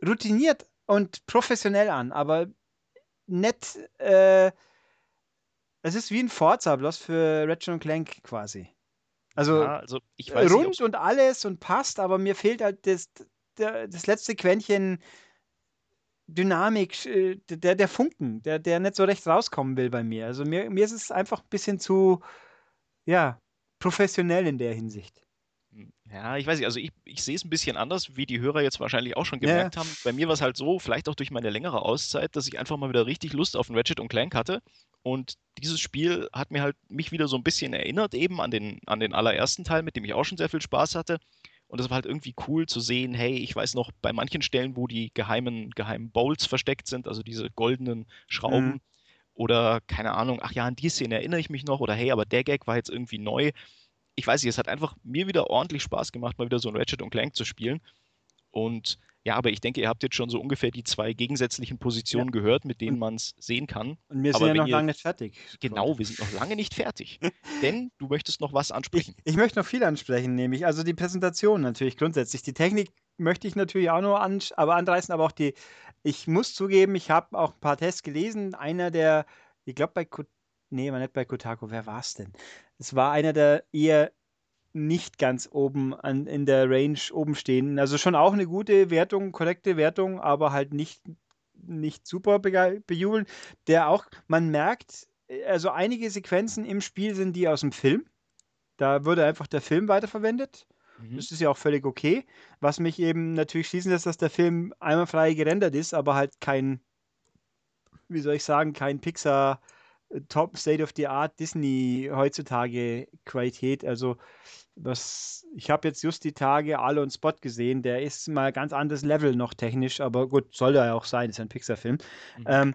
[SPEAKER 1] routiniert und professionell an, aber nett, äh, es ist wie ein Forza, bloß für Ratchet Clank quasi. Also
[SPEAKER 2] Ja, also ich weiß nicht,
[SPEAKER 1] rund
[SPEAKER 2] ob's-
[SPEAKER 1] und alles und passt, aber mir fehlt halt das, das letzte Quäntchen Dynamik, äh, der, der Funken, der, der nicht so recht rauskommen will bei mir. Also mir, mir ist es einfach ein bisschen zu, ja, professionell in der Hinsicht.
[SPEAKER 2] Ja, ich weiß nicht, also ich, ich sehe es ein bisschen anders, wie die Hörer jetzt wahrscheinlich auch schon
[SPEAKER 1] Ja.
[SPEAKER 2] gemerkt haben. Bei mir war es halt so, vielleicht auch durch meine längere Auszeit, dass ich einfach mal wieder richtig Lust auf ein Ratchet und Clank hatte. Und dieses Spiel hat mir halt mich wieder so ein bisschen erinnert, eben an den, an den allerersten Teil, mit dem ich auch schon sehr viel Spaß hatte. Und es war halt irgendwie cool zu sehen, hey, ich weiß noch, bei manchen Stellen, wo die geheimen, geheimen Bowls versteckt sind, also diese goldenen Schrauben,
[SPEAKER 1] Mhm.
[SPEAKER 2] oder keine Ahnung, ach ja, an die Szene erinnere ich mich noch, oder hey, aber der Gag war jetzt irgendwie neu ich weiß nicht, es hat einfach mir wieder ordentlich Spaß gemacht, mal wieder so ein Ratchet und Clank zu spielen. Und ja, aber ich denke, ihr habt jetzt schon so ungefähr die zwei gegensätzlichen Positionen gehört, mit denen man es sehen kann.
[SPEAKER 1] Und wir sind
[SPEAKER 2] Aber
[SPEAKER 1] ja noch
[SPEAKER 2] ihr-
[SPEAKER 1] lange nicht fertig.
[SPEAKER 2] Genau, wir sind noch lange nicht fertig. (laughs) Denn du möchtest noch was
[SPEAKER 1] Ich,
[SPEAKER 2] ansprechen.
[SPEAKER 1] ich möchte noch viel ansprechen, nämlich also die Präsentation natürlich grundsätzlich. Die Technik möchte ich natürlich auch nur an, aber anreißen, aber auch die, ich muss zugeben, ich habe auch ein paar Tests gelesen. Einer der, ich glaube bei, nee, war nicht bei Kotaku, wer war es denn? Es war einer der eher nicht ganz oben an, in der Range oben stehen. Also schon auch eine gute Wertung, korrekte Wertung, aber halt nicht, nicht super bejubeln. Der auch, man merkt, äh, also einige Sequenzen im Spiel sind die aus dem Film. Da wurde einfach der Film weiterverwendet.
[SPEAKER 2] Mhm.
[SPEAKER 1] Das ist ja auch völlig okay. Was mich eben natürlich schließen lässt, dass der Film einwandfrei gerendert ist, aber halt kein, wie soll ich sagen, kein Pixar äh, Top State of the Art Disney heutzutage Qualität. Also was, ich habe jetzt just die Tage Alle und Spot gesehen, der ist mal ganz anderes Level noch technisch, aber gut, soll er ja auch sein, ist ja ein Pixar-Film.
[SPEAKER 2] Mhm.
[SPEAKER 1] Ähm,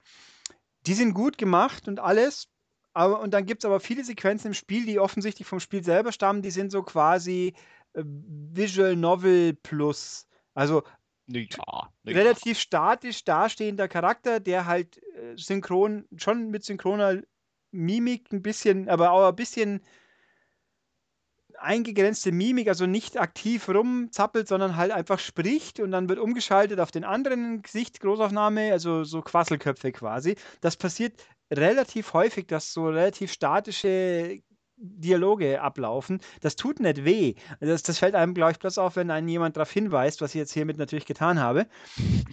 [SPEAKER 1] die sind gut gemacht und alles, aber und dann gibt es aber viele Sequenzen im Spiel, die offensichtlich vom Spiel selber stammen, die sind so quasi äh, Visual Novel plus. Also
[SPEAKER 2] Ja, ja.
[SPEAKER 1] relativ statisch dastehender Charakter, der halt äh, synchron, schon mit synchroner Mimik ein bisschen, aber auch ein bisschen eingegrenzte Mimik, also nicht aktiv rumzappelt, sondern halt einfach spricht und dann wird umgeschaltet auf den anderen Gesicht, Großaufnahme, also so Quasselköpfe quasi. Das passiert relativ häufig, dass so relativ statische Dialoge ablaufen. Das tut nicht weh. Das, das fällt einem, glaube ich, bloß auf, wenn einen jemand darauf hinweist, was ich jetzt hiermit natürlich getan habe.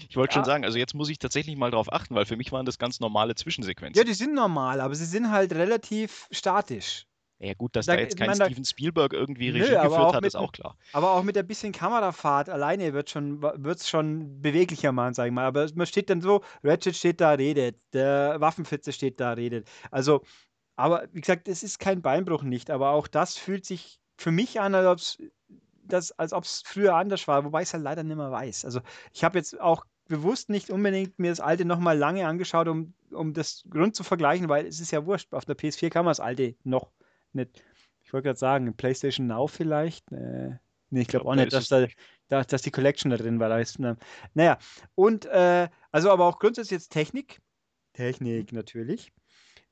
[SPEAKER 2] Ich wollte schon
[SPEAKER 1] Ja.
[SPEAKER 2] sagen, also jetzt muss ich tatsächlich mal drauf achten, weil für mich waren das ganz normale
[SPEAKER 1] Ja,
[SPEAKER 2] Zwischensequenzen.
[SPEAKER 1] die sind normal, aber sie sind halt relativ statisch.
[SPEAKER 2] Ja, gut, dass
[SPEAKER 1] Da-
[SPEAKER 2] da jetzt kein
[SPEAKER 1] meine,
[SPEAKER 2] Steven Spielberg irgendwie
[SPEAKER 1] Nö,
[SPEAKER 2] Regie
[SPEAKER 1] aber
[SPEAKER 2] geführt hat,
[SPEAKER 1] mit
[SPEAKER 2] ist auch klar.
[SPEAKER 1] Aber auch mit ein bisschen Kamerafahrt alleine wird schon, wird's schon beweglicher machen, sag ich mal. Aber man steht dann so, Ratchet steht da, redet, der Waffenfitze steht da, redet. Also, aber wie gesagt, es ist kein Beinbruch nicht, aber auch das fühlt sich für mich an, als ob es das, als ob es früher anders war, wobei ich es halt leider nicht mehr weiß. Also ich habe jetzt auch bewusst nicht unbedingt mir das alte nochmal lange angeschaut, um, um das Grund zu vergleichen, weil es ist ja wurscht. Auf der PS4 kann man das alte noch nicht. Ich wollte gerade sagen, PlayStation Now vielleicht. Äh, nee, ich glaube
[SPEAKER 2] glaub,
[SPEAKER 1] auch nicht, dass, da, da, dass die Collection da drin war. Da ist, ne, naja, und äh, also aber auch grundsätzlich jetzt Technik. Technik natürlich.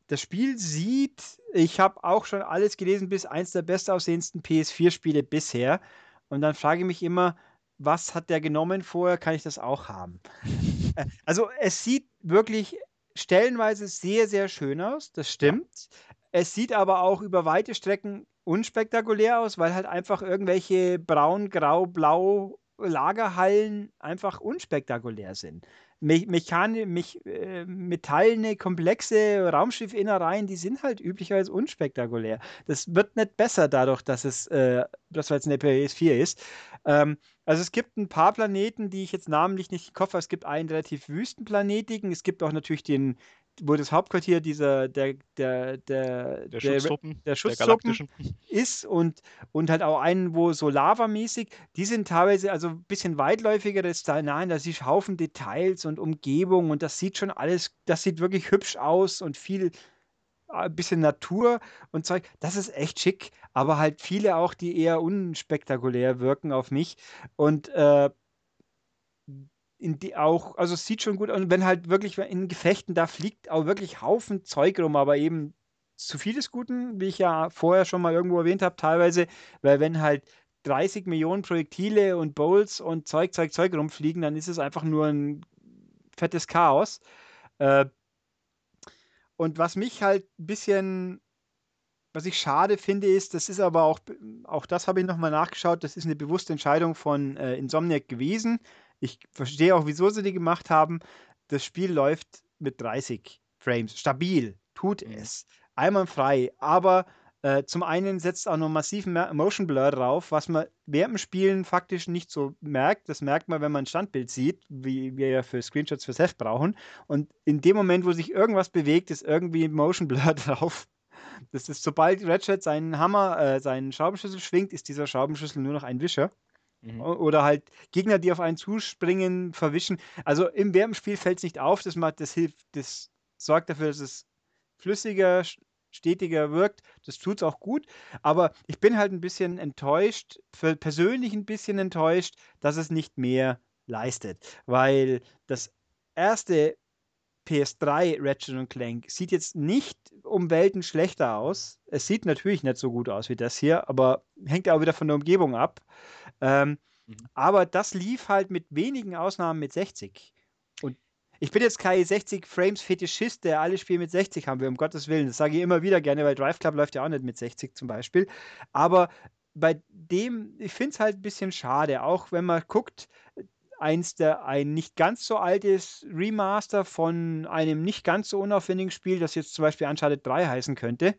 [SPEAKER 1] Das Spiel sieht, ich habe auch schon alles gelesen, bis eins der bestaussehendsten PS4-Spiele bisher. Und dann frage ich mich immer, was hat der genommen vorher? Kann ich das auch haben? (laughs) Äh, also es sieht wirklich stellenweise sehr, sehr schön aus, das stimmt. Es sieht aber auch über weite Strecken unspektakulär aus, weil halt einfach irgendwelche braun, grau, blau Lagerhallen einfach unspektakulär sind. Me Mechani Mech äh, metallene, komplexe Raumschiffinnereien, die sind halt üblicherweise unspektakulär. Das wird nicht besser dadurch, dass es, äh, dass es eine PS4 ist. Ähm, also es gibt ein paar Planeten, die ich jetzt namentlich nicht im Kopf habe. Es gibt einen relativ wüstenplanetigen. Es gibt auch natürlich den, wo das Hauptquartier dieser der der der
[SPEAKER 2] der Schutztruppen,
[SPEAKER 1] der, Schutztruppen ist und und halt auch einen, wo so lavamäßig, die sind teilweise also ein bisschen weitläufigeres Nein, da siehst Haufen Details und Umgebung und das sieht schon alles, das sieht wirklich hübsch aus und viel ein bisschen Natur und Zeug. Das ist echt schick, aber halt viele auch, die eher unspektakulär wirken auf mich und äh, in die auch, also es sieht schon gut aus. Wenn halt wirklich in Gefechten, da fliegt auch wirklich Haufen Zeug rum, aber eben zu viel des Guten, wie ich ja vorher schon mal irgendwo erwähnt habe, teilweise, weil wenn halt 30 Millionen Projektile und Bowls und Zeug, Zeug, Zeug rumfliegen, dann ist es einfach nur ein fettes Chaos. Äh, und was mich halt ein bisschen, was ich schade finde, ist, das ist aber auch, auch das habe ich nochmal nachgeschaut, das ist eine bewusste Entscheidung von äh, Insomniac gewesen. Ich verstehe auch, wieso sie die gemacht haben. Das Spiel läuft mit 30 Frames. Stabil, tut mhm. es. Einwandfrei. Aber äh, zum einen setzt auch noch massiven Motion Blur drauf, was man während dem Spielen faktisch nicht so merkt. Das merkt man, wenn man ein Standbild sieht, wie wir ja für Screenshots fürs Heft brauchen. Und in dem Moment, wo sich irgendwas bewegt, ist irgendwie Motion Blur (laughs) drauf. Das ist, sobald Ratchet seinen Hammer, äh, seinen Schraubenschlüssel schwingt, ist dieser Schraubenschlüssel nur noch ein Wischer. Mhm. Oder halt Gegner, die auf einen zuspringen, verwischen. Also im Wärmspiel fällt es nicht auf, das, macht, das hilft, das sorgt dafür, dass es flüssiger, stetiger wirkt. Das tut es auch gut. Aber ich bin halt ein bisschen enttäuscht, persönlich ein bisschen enttäuscht, dass es nicht mehr leistet. Weil das erste PS3 Ratchet Clank sieht jetzt nicht um Welten schlechter aus. Es sieht natürlich nicht so gut aus wie das hier, aber hängt ja auch wieder von der Umgebung ab. Ähm, mhm. Aber das lief halt mit wenigen Ausnahmen mit 60. Und ich bin jetzt kein 60 Frames Fetischist, der alle Spiele mit 60 haben will, um Gottes Willen. Das sage ich immer wieder gerne, weil Drive Club läuft ja auch nicht mit 60 zum Beispiel. Aber bei dem, ich finde es halt ein bisschen schade, auch wenn man guckt, eins der ein nicht ganz so altes Remaster von einem nicht ganz so unaufwendigen Spiel, das jetzt zum Beispiel Uncharted 3 heißen könnte.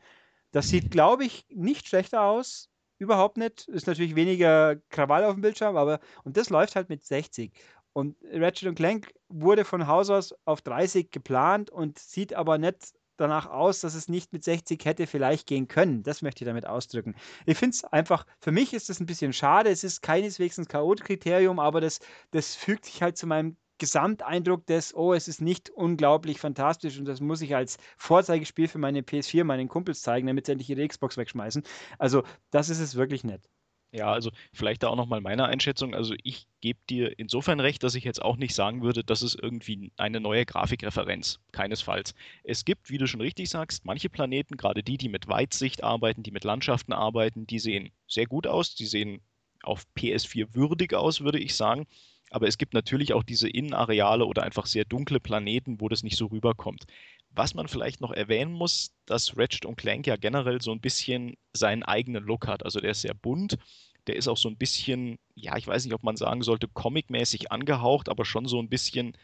[SPEAKER 1] Das sieht, glaube ich, nicht schlechter aus. Überhaupt nicht. Ist natürlich weniger Krawall auf dem Bildschirm, aber und das läuft halt mit 60. Und Ratchet Clank wurde von Haus aus auf 30 geplant und sieht aber nicht danach aus, dass es nicht mit 60 hätte vielleicht gehen können. Das möchte ich damit ausdrücken. Ich finde es einfach, für mich ist das ein bisschen schade. Es ist keineswegs ein K.O.-Kriterium, aber das, das fügt sich halt zu meinem Gesamteindruck des, oh, es ist nicht unglaublich fantastisch und das muss ich als Vorzeigespiel für meine PS4 meinen Kumpels zeigen, damit sie endlich ihre Xbox wegschmeißen. Also, das ist es wirklich nett.
[SPEAKER 2] Ja, also vielleicht da auch nochmal meine Einschätzung. Also ich gebe dir insofern recht, dass ich jetzt auch nicht sagen würde, das ist irgendwie eine neue Grafikreferenz. Keinesfalls. Es gibt, wie du schon richtig sagst, manche Planeten, gerade die, die mit Weitsicht arbeiten, die mit Landschaften arbeiten, die sehen sehr gut aus, die sehen auf PS4 würdig aus, würde ich sagen. Aber es gibt natürlich auch diese Innenareale oder einfach sehr dunkle Planeten, wo das nicht so rüberkommt. Was man vielleicht noch erwähnen muss, dass Ratchet Clank ja generell so ein bisschen seinen eigenen Look hat. Also der ist sehr bunt, der ist auch so ein bisschen, ja, ich weiß nicht, ob man sagen sollte, comicmäßig angehaucht, aber schon so ein bisschen,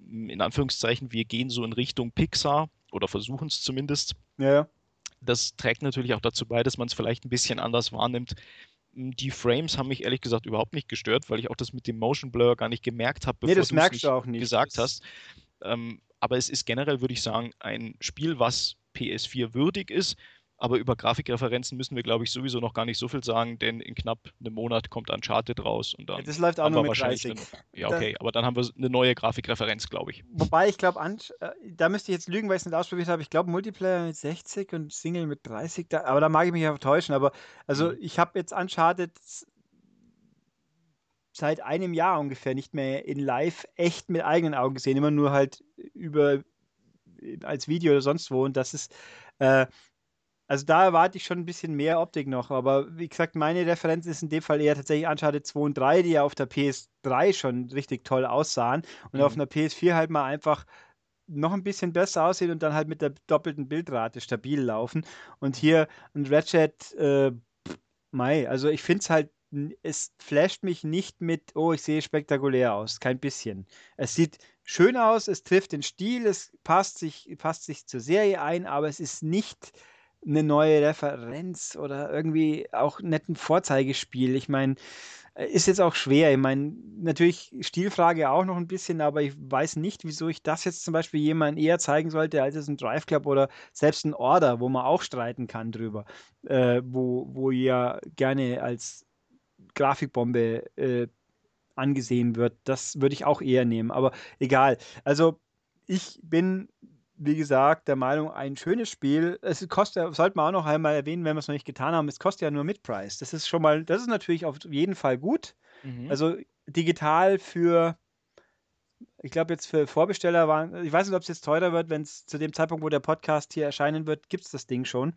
[SPEAKER 2] hm, in Anführungszeichen, wir gehen so in Richtung Pixar oder versuchen es zumindest.
[SPEAKER 1] Ja.
[SPEAKER 2] Das trägt natürlich auch dazu bei, dass man es vielleicht ein bisschen anders wahrnimmt. Hm, die Frames haben mich ehrlich gesagt überhaupt nicht gestört, weil ich auch das mit dem Motion Blur gar nicht gemerkt habe,
[SPEAKER 1] bevor nee, das merkst du auch
[SPEAKER 2] nicht gesagt hast. Ähm, aber es ist generell, würde ich sagen, ein Spiel, was PS4 würdig ist. Aber über Grafikreferenzen müssen wir, glaube ich, sowieso noch gar nicht so viel sagen, denn in knapp einem Monat kommt Uncharted raus und dann. Ja,
[SPEAKER 1] das läuft auch nur mit 30. Eine,
[SPEAKER 2] ja, okay, aber dann haben wir eine neue Grafikreferenz, glaube ich.
[SPEAKER 1] Wobei ich glaube, äh, da müsste ich jetzt lügen, weil ich es nicht ausprobiert habe. Ich glaube, Multiplayer mit 60 und Single mit 30, da, aber da mag ich mich auch täuschen. Aber also mhm. ich habe jetzt Uncharted seit einem Jahr ungefähr nicht mehr in live echt mit eigenen Augen gesehen, immer nur halt über als Video oder sonst wo. Und das ist, äh, also da erwarte ich schon ein bisschen mehr Optik noch. Aber wie gesagt, meine Referenz ist in dem Fall eher tatsächlich Uncharted 2 und 3, die ja auf der PS3 schon richtig toll aussahen und mhm. auf einer PS4 halt mal einfach noch ein bisschen besser aussehen und dann halt mit der doppelten Bildrate stabil laufen. Und hier ein Ratchet, äh, Mai, also ich finde es halt es flasht mich nicht mit, oh, ich sehe spektakulär aus. Kein bisschen. Es sieht schön aus, es trifft den Stil, es passt sich, passt sich zur Serie ein, aber es ist nicht eine neue Referenz oder irgendwie auch nicht ein Vorzeigespiel. Ich meine, äh, ist jetzt auch schwer. Ich meine, natürlich Stilfrage auch noch ein bisschen, aber ich weiß nicht, wieso ich das jetzt zum Beispiel jemandem eher zeigen sollte, als es ein Drive Club oder selbst ein Order, wo man auch streiten kann drüber, äh, wo, wo ja gerne als Grafikbombe äh, angesehen wird. Das würde ich auch eher nehmen, aber egal. Also ich bin wie gesagt, der Meinung, ein schönes Spiel. Es kostet, sollte man auch noch einmal erwähnen, wenn wir es noch nicht getan haben, es kostet ja nur Mid-Price. Das ist schon mal, das ist natürlich auf jeden Fall gut. Mhm. Also digital für, ich glaube jetzt für Vorbesteller waren, ich weiß nicht, ob es jetzt teurer wird, wenn es zu dem Zeitpunkt, wo der Podcast hier erscheinen wird, gibt es das Ding schon.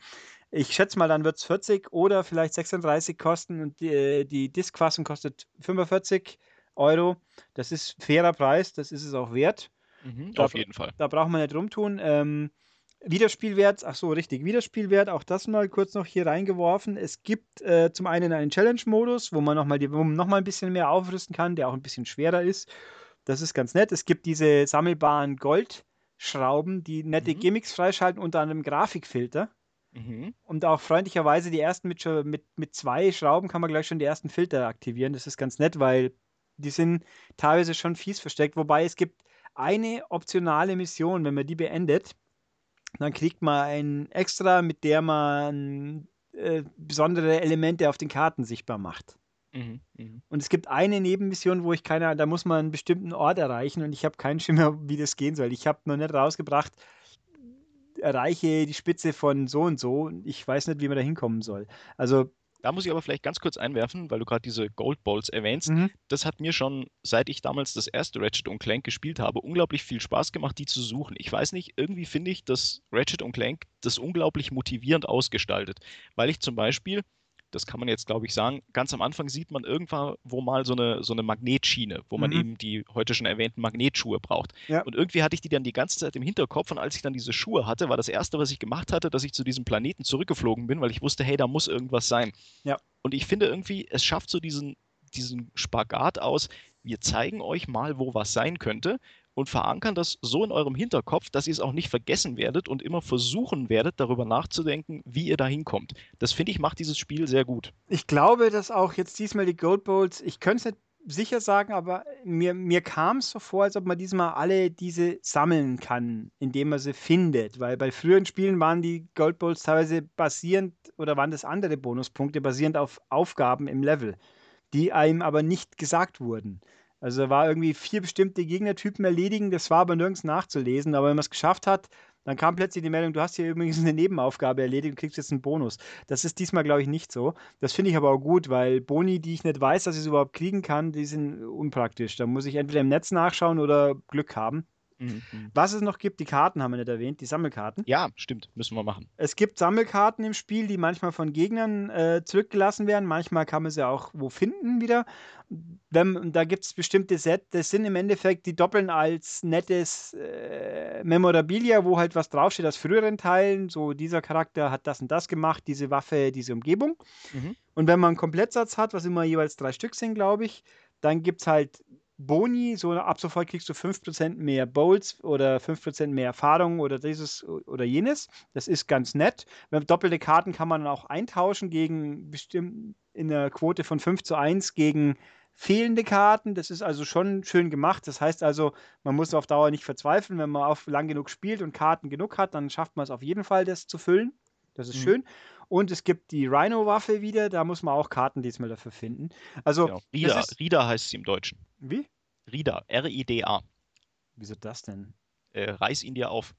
[SPEAKER 1] Ich schätze mal, dann wird es 40 oder vielleicht 36 kosten und die, die Disk-Fassung kostet 45 Euro. Das ist fairer Preis, das ist es auch wert.
[SPEAKER 2] Mhm, da, auf jeden Fall.
[SPEAKER 1] Da braucht man nicht rumtun. Ähm, Wiederspielwert, ach so, richtig, Wiederspielwert, auch das mal kurz noch hier reingeworfen. Es gibt äh, zum einen einen Challenge-Modus, wo man nochmal noch ein bisschen mehr aufrüsten kann, der auch ein bisschen schwerer ist. Das ist ganz nett. Es gibt diese sammelbaren Goldschrauben, die nette mhm. Gimmicks freischalten, unter anderem Grafikfilter. Mhm. Und auch freundlicherweise die ersten mit, mit, mit zwei Schrauben kann man gleich schon die ersten Filter aktivieren. Das ist ganz nett, weil die sind teilweise schon fies versteckt. Wobei es gibt eine optionale Mission, wenn man die beendet, dann kriegt man ein Extra, mit der man äh, besondere Elemente auf den Karten sichtbar macht. Mhm, mh. Und es gibt eine Nebenmission, wo ich keine, da muss man einen bestimmten Ort erreichen und ich habe keinen Schimmer, wie das gehen soll. Ich habe noch nicht rausgebracht, erreiche die Spitze von so und so. Ich weiß nicht, wie man da hinkommen soll. Also
[SPEAKER 2] da muss ich aber vielleicht ganz kurz einwerfen, weil du gerade diese Gold Balls erwähnst. Mhm. Das hat mir schon, seit ich damals das erste Ratchet und Clank gespielt habe, unglaublich viel Spaß gemacht, die zu suchen. Ich weiß nicht, irgendwie finde ich, dass Ratchet und Clank das unglaublich motivierend ausgestaltet, weil ich zum Beispiel das kann man jetzt, glaube ich, sagen. Ganz am Anfang sieht man irgendwann wo mal so eine, so eine Magnetschiene, wo man mhm. eben die heute schon erwähnten Magnetschuhe braucht. Ja. Und irgendwie hatte ich die dann die ganze Zeit im Hinterkopf und als ich dann diese Schuhe hatte, war das Erste, was ich gemacht hatte, dass ich zu diesem Planeten zurückgeflogen bin, weil ich wusste, hey, da muss irgendwas sein. Ja. Und ich finde irgendwie, es schafft so diesen, diesen Spagat aus, wir zeigen euch mal, wo was sein könnte und verankern das so in eurem Hinterkopf, dass ihr es auch nicht vergessen werdet und immer versuchen werdet, darüber nachzudenken, wie ihr da hinkommt. Das finde ich macht dieses Spiel sehr gut.
[SPEAKER 1] Ich glaube, dass auch jetzt diesmal die Gold Bowls, ich könnte es nicht sicher sagen, aber mir, mir kam es so vor, als ob man diesmal alle diese sammeln kann, indem man sie findet. Weil bei früheren Spielen waren die Gold Bowls teilweise basierend oder waren das andere Bonuspunkte basierend auf Aufgaben im Level, die einem aber nicht gesagt wurden. Also war irgendwie vier bestimmte Gegnertypen erledigen, das war aber nirgends nachzulesen. Aber wenn man es geschafft hat, dann kam plötzlich die Meldung, du hast hier übrigens eine Nebenaufgabe erledigt und kriegst jetzt einen Bonus. Das ist diesmal, glaube ich, nicht so. Das finde ich aber auch gut, weil Boni, die ich nicht weiß, dass ich es überhaupt kriegen kann, die sind unpraktisch. Da muss ich entweder im Netz nachschauen oder Glück haben. Mhm. Was es noch gibt, die Karten haben wir nicht erwähnt, die Sammelkarten.
[SPEAKER 2] Ja, stimmt, müssen wir machen.
[SPEAKER 1] Es gibt Sammelkarten im Spiel, die manchmal von Gegnern äh, zurückgelassen werden. Manchmal kann man sie auch wo finden wieder. Wenn, da gibt es bestimmte Sets, das sind im Endeffekt, die doppeln als nettes äh, Memorabilia, wo halt was draufsteht aus früheren Teilen. So, dieser Charakter hat das und das gemacht, diese Waffe, diese Umgebung. Mhm. Und wenn man einen Komplettsatz hat, was immer jeweils drei Stück sind, glaube ich, dann gibt es halt Boni, so ab sofort kriegst du 5% mehr Bowls oder 5% mehr Erfahrung oder dieses oder jenes. Das ist ganz nett. Doppelte Karten kann man dann auch eintauschen gegen bestimmt in der Quote von 5 zu 1 gegen fehlende Karten. Das ist also schon schön gemacht. Das heißt also, man muss auf Dauer nicht verzweifeln. Wenn man auf lang genug spielt und Karten genug hat, dann schafft man es auf jeden Fall, das zu füllen. Das ist mhm. schön. Und es gibt die Rhino-Waffe wieder, da muss man auch Karten diesmal dafür finden. Also, genau.
[SPEAKER 2] Rida, ist, Rida heißt sie im Deutschen.
[SPEAKER 1] Wie?
[SPEAKER 2] Rida, R-I-D-A.
[SPEAKER 1] Wieso das denn?
[SPEAKER 2] Äh, reiß ihn dir auf.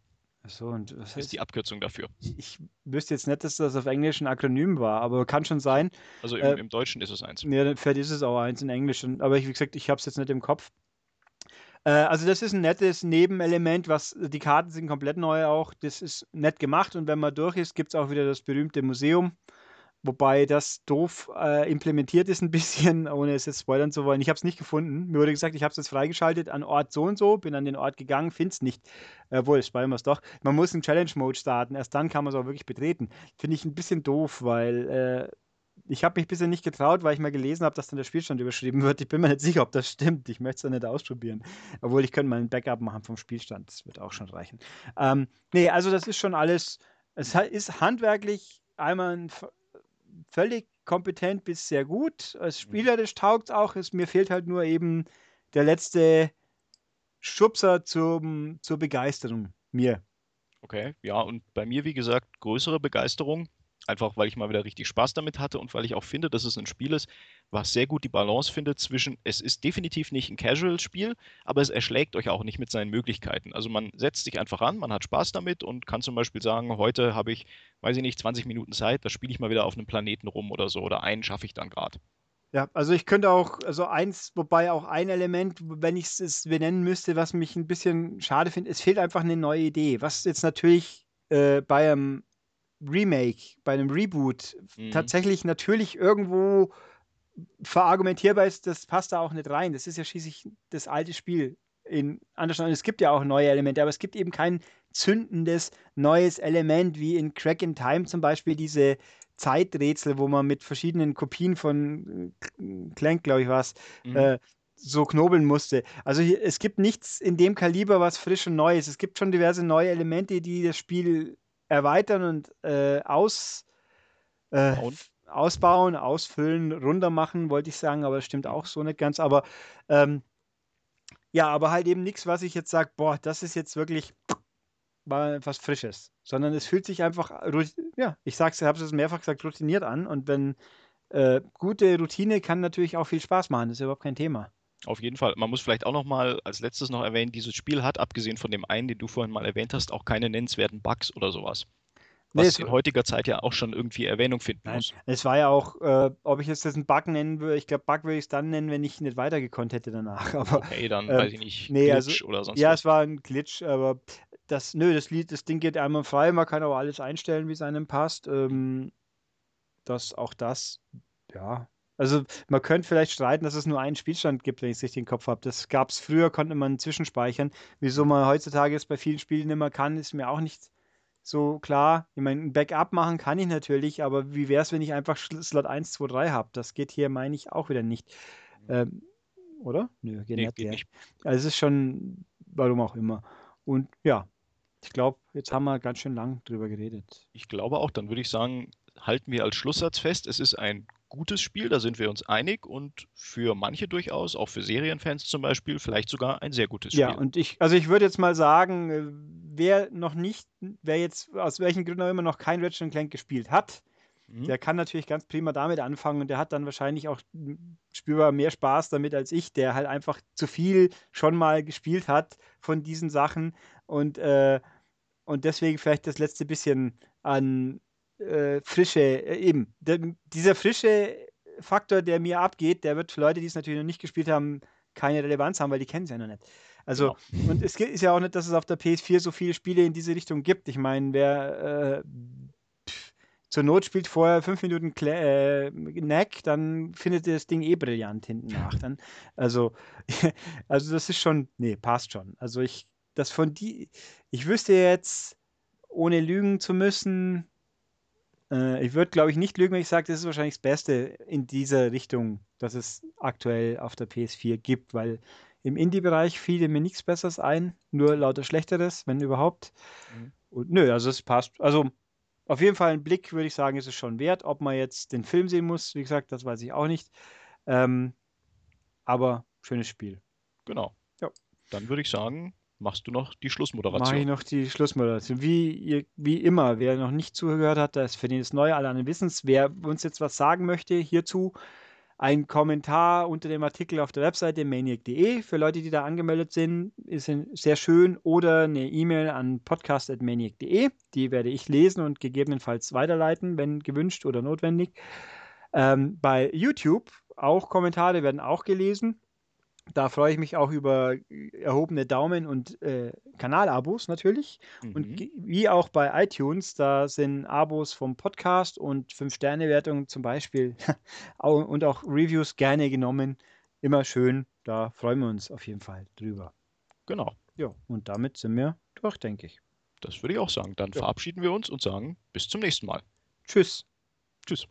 [SPEAKER 1] Achso, und
[SPEAKER 2] was heißt, ist die Abkürzung dafür?
[SPEAKER 1] Ich wüsste jetzt nicht, dass das auf Englisch ein Akronym war, aber kann schon sein.
[SPEAKER 2] Also im, äh, im Deutschen ist es eins.
[SPEAKER 1] Ja, vielleicht ist es auch eins in Englisch. Aber wie gesagt, ich habe es jetzt nicht im Kopf. Äh, also das ist ein nettes Nebenelement, was die Karten sind komplett neu auch. Das ist nett gemacht und wenn man durch ist, gibt es auch wieder das berühmte Museum. Wobei das doof äh, implementiert ist ein (laughs) bisschen, ohne es jetzt spoilern zu wollen. Ich habe es nicht gefunden. Mir wurde gesagt, ich habe es jetzt freigeschaltet an Ort so und so, bin an den Ort gegangen, finde es nicht. Äh, wohl, spoilern wir es doch. Man muss einen Challenge-Mode starten, erst dann kann man es auch wirklich betreten. Finde ich ein bisschen doof, weil äh, ich habe mich bisher nicht getraut, weil ich mal gelesen habe, dass dann der Spielstand überschrieben wird. Ich bin mir nicht sicher, ob das stimmt. Ich möchte es dann nicht ausprobieren. Obwohl ich könnte mal ein Backup machen vom Spielstand. Das wird auch schon reichen. Ähm, nee, also das ist schon alles. Es ist handwerklich einmal ein völlig kompetent bis sehr gut. Als mhm. spielerisch taugt es auch. Es, mir fehlt halt nur eben der letzte Schubser zum, zur Begeisterung. Mir.
[SPEAKER 2] Okay, ja, und bei mir, wie gesagt, größere Begeisterung. Einfach weil ich mal wieder richtig Spaß damit hatte und weil ich auch finde, dass es ein Spiel ist, was sehr gut die Balance findet zwischen, es ist definitiv nicht ein Casual-Spiel, aber es erschlägt euch auch nicht mit seinen Möglichkeiten. Also man setzt sich einfach an, man hat Spaß damit und kann zum Beispiel sagen, heute habe ich, weiß ich nicht, 20 Minuten Zeit, da spiele ich mal wieder auf einem Planeten rum oder so oder einen schaffe ich dann gerade.
[SPEAKER 1] Ja, also ich könnte auch, also eins, wobei auch ein Element, wenn ich es benennen müsste, was mich ein bisschen schade finde, es fehlt einfach eine neue Idee. Was jetzt natürlich äh, bei einem Remake, bei einem Reboot mhm. tatsächlich natürlich irgendwo verargumentierbar ist, das passt da auch nicht rein. Das ist ja schließlich das alte Spiel in Understand. Es gibt ja auch neue Elemente, aber es gibt eben kein zündendes neues Element, wie in Crack in Time zum Beispiel diese Zeiträtsel, wo man mit verschiedenen Kopien von Clank, glaube ich, was, mhm. äh, so knobeln musste. Also es gibt nichts in dem Kaliber, was frisch und neu ist. Es gibt schon diverse neue Elemente, die das Spiel erweitern und äh, aus, äh, ausbauen, ausfüllen, runter machen, wollte ich sagen, aber das stimmt auch so nicht ganz. Aber ähm, ja, aber halt eben nichts, was ich jetzt sage, boah, das ist jetzt wirklich mal was Frisches, sondern es fühlt sich einfach, ja, ich sag's, habe es mehrfach gesagt, routiniert an und wenn äh, gute Routine kann natürlich auch viel Spaß machen, das ist überhaupt kein Thema.
[SPEAKER 2] Auf jeden Fall. Man muss vielleicht auch noch mal als letztes noch erwähnen, dieses Spiel hat, abgesehen von dem einen, den du vorhin mal erwähnt hast, auch keine nennenswerten Bugs oder sowas. Was nee, in heutiger Zeit ja auch schon irgendwie Erwähnung finden nein, muss.
[SPEAKER 1] Es war ja auch, äh, ob ich jetzt das ein Bug nennen würde, ich glaube, Bug würde ich es dann nennen, wenn ich nicht weitergekonnt hätte danach. (laughs) Aber,
[SPEAKER 2] okay, dann äh, weiß ich nicht,
[SPEAKER 1] nee, Glitch also, oder sonst Ja, was. es war ein Glitch, aber das, nö, das Lied, das Ding geht einmal frei, man kann aber alles einstellen, wie es einem passt. Ähm, das, auch das, ja, also man könnte vielleicht streiten, dass es nur einen Spielstand gibt, wenn ich es richtig im Kopf habe. Das gab es früher, konnte man zwischenspeichern. Wieso man heutzutage es bei vielen Spielen nicht mehr kann, ist mir auch nicht so klar. Ich meine, ein Backup machen kann ich natürlich, aber wie wäre es, wenn ich einfach Slot 1, 2, 3 habe? Das geht hier, meine ich, auch wieder nicht. Ähm, oder? Nö, geht, nee, nicht, geht nicht. Also es ist schon, warum auch immer. Und ja, ich glaube, jetzt haben wir ganz schön lang drüber geredet.
[SPEAKER 2] Ich glaube auch, dann würde ich sagen, halten wir als Schlusssatz fest, es ist ein gutes Spiel, da sind wir uns einig und für manche durchaus, auch für Serienfans zum Beispiel, vielleicht sogar ein sehr gutes Spiel.
[SPEAKER 1] Ja, und ich, also ich würde jetzt mal sagen, äh, wer noch nicht, wer jetzt aus welchen Gründen auch immer noch kein Ratchet Clank gespielt hat, mhm. der kann natürlich ganz prima damit anfangen und der hat dann wahrscheinlich auch spürbar mehr Spaß damit als ich, der halt einfach zu viel schon mal gespielt hat von diesen Sachen und, äh, und deswegen vielleicht das letzte bisschen an äh, frische, äh, eben, der, dieser frische Faktor, der mir abgeht, der wird für Leute, die es natürlich noch nicht gespielt haben, keine Relevanz haben, weil die kennen es ja noch nicht. Also, genau. (laughs) und es ist ja auch nicht, dass es auf der PS4 so viele Spiele in diese Richtung gibt. Ich meine, wer äh, zur Not spielt vorher fünf Minuten Kle äh, Neck, dann findet ihr das Ding eh brillant hinten nach. Dann, also, (laughs) also das ist schon, nee, passt schon. Also ich, das von die, ich wüsste jetzt, ohne lügen zu müssen, äh, ich würde, glaube ich, nicht lügen, wenn ich sage, das ist wahrscheinlich das Beste in dieser Richtung, dass es aktuell auf der PS4 gibt, weil im Indie-Bereich fiel mir nichts Besseres ein, nur lauter Schlechteres, wenn überhaupt. Mhm. Und nö, also es passt. Also auf jeden Fall ein Blick, würde ich sagen, ist es schon wert. Ob man jetzt den Film sehen muss, wie gesagt, das weiß ich auch nicht. Ähm, aber schönes Spiel.
[SPEAKER 2] Genau. Ja. Dann würde ich sagen, machst du noch die Schlussmoderation.
[SPEAKER 1] Mache ich noch die Schlussmoderation. Wie, wie immer, wer noch nicht zugehört hat, das für den ist neu, alle anderen wissen es. Wer uns jetzt was sagen möchte hierzu, ein Kommentar unter dem Artikel auf der Webseite maniac.de für Leute, die da angemeldet sind, ist sehr schön. Oder eine E-Mail an podcast.maniac.de. Die werde ich lesen und gegebenenfalls weiterleiten, wenn gewünscht oder notwendig. Ähm, bei YouTube auch Kommentare werden auch gelesen. Da freue ich mich auch über erhobene Daumen und äh, Kanalabos natürlich. Mhm. Und wie auch bei iTunes, da sind Abos vom Podcast und 5-Sterne-Wertungen zum Beispiel (laughs) und auch Reviews gerne genommen. Immer schön. Da freuen wir uns auf jeden Fall drüber.
[SPEAKER 2] Genau.
[SPEAKER 1] Ja, und damit sind wir durch, denke ich.
[SPEAKER 2] Das würde ich auch sagen. Dann ja. verabschieden wir uns und sagen bis zum nächsten Mal.
[SPEAKER 1] Tschüss.
[SPEAKER 2] Tschüss.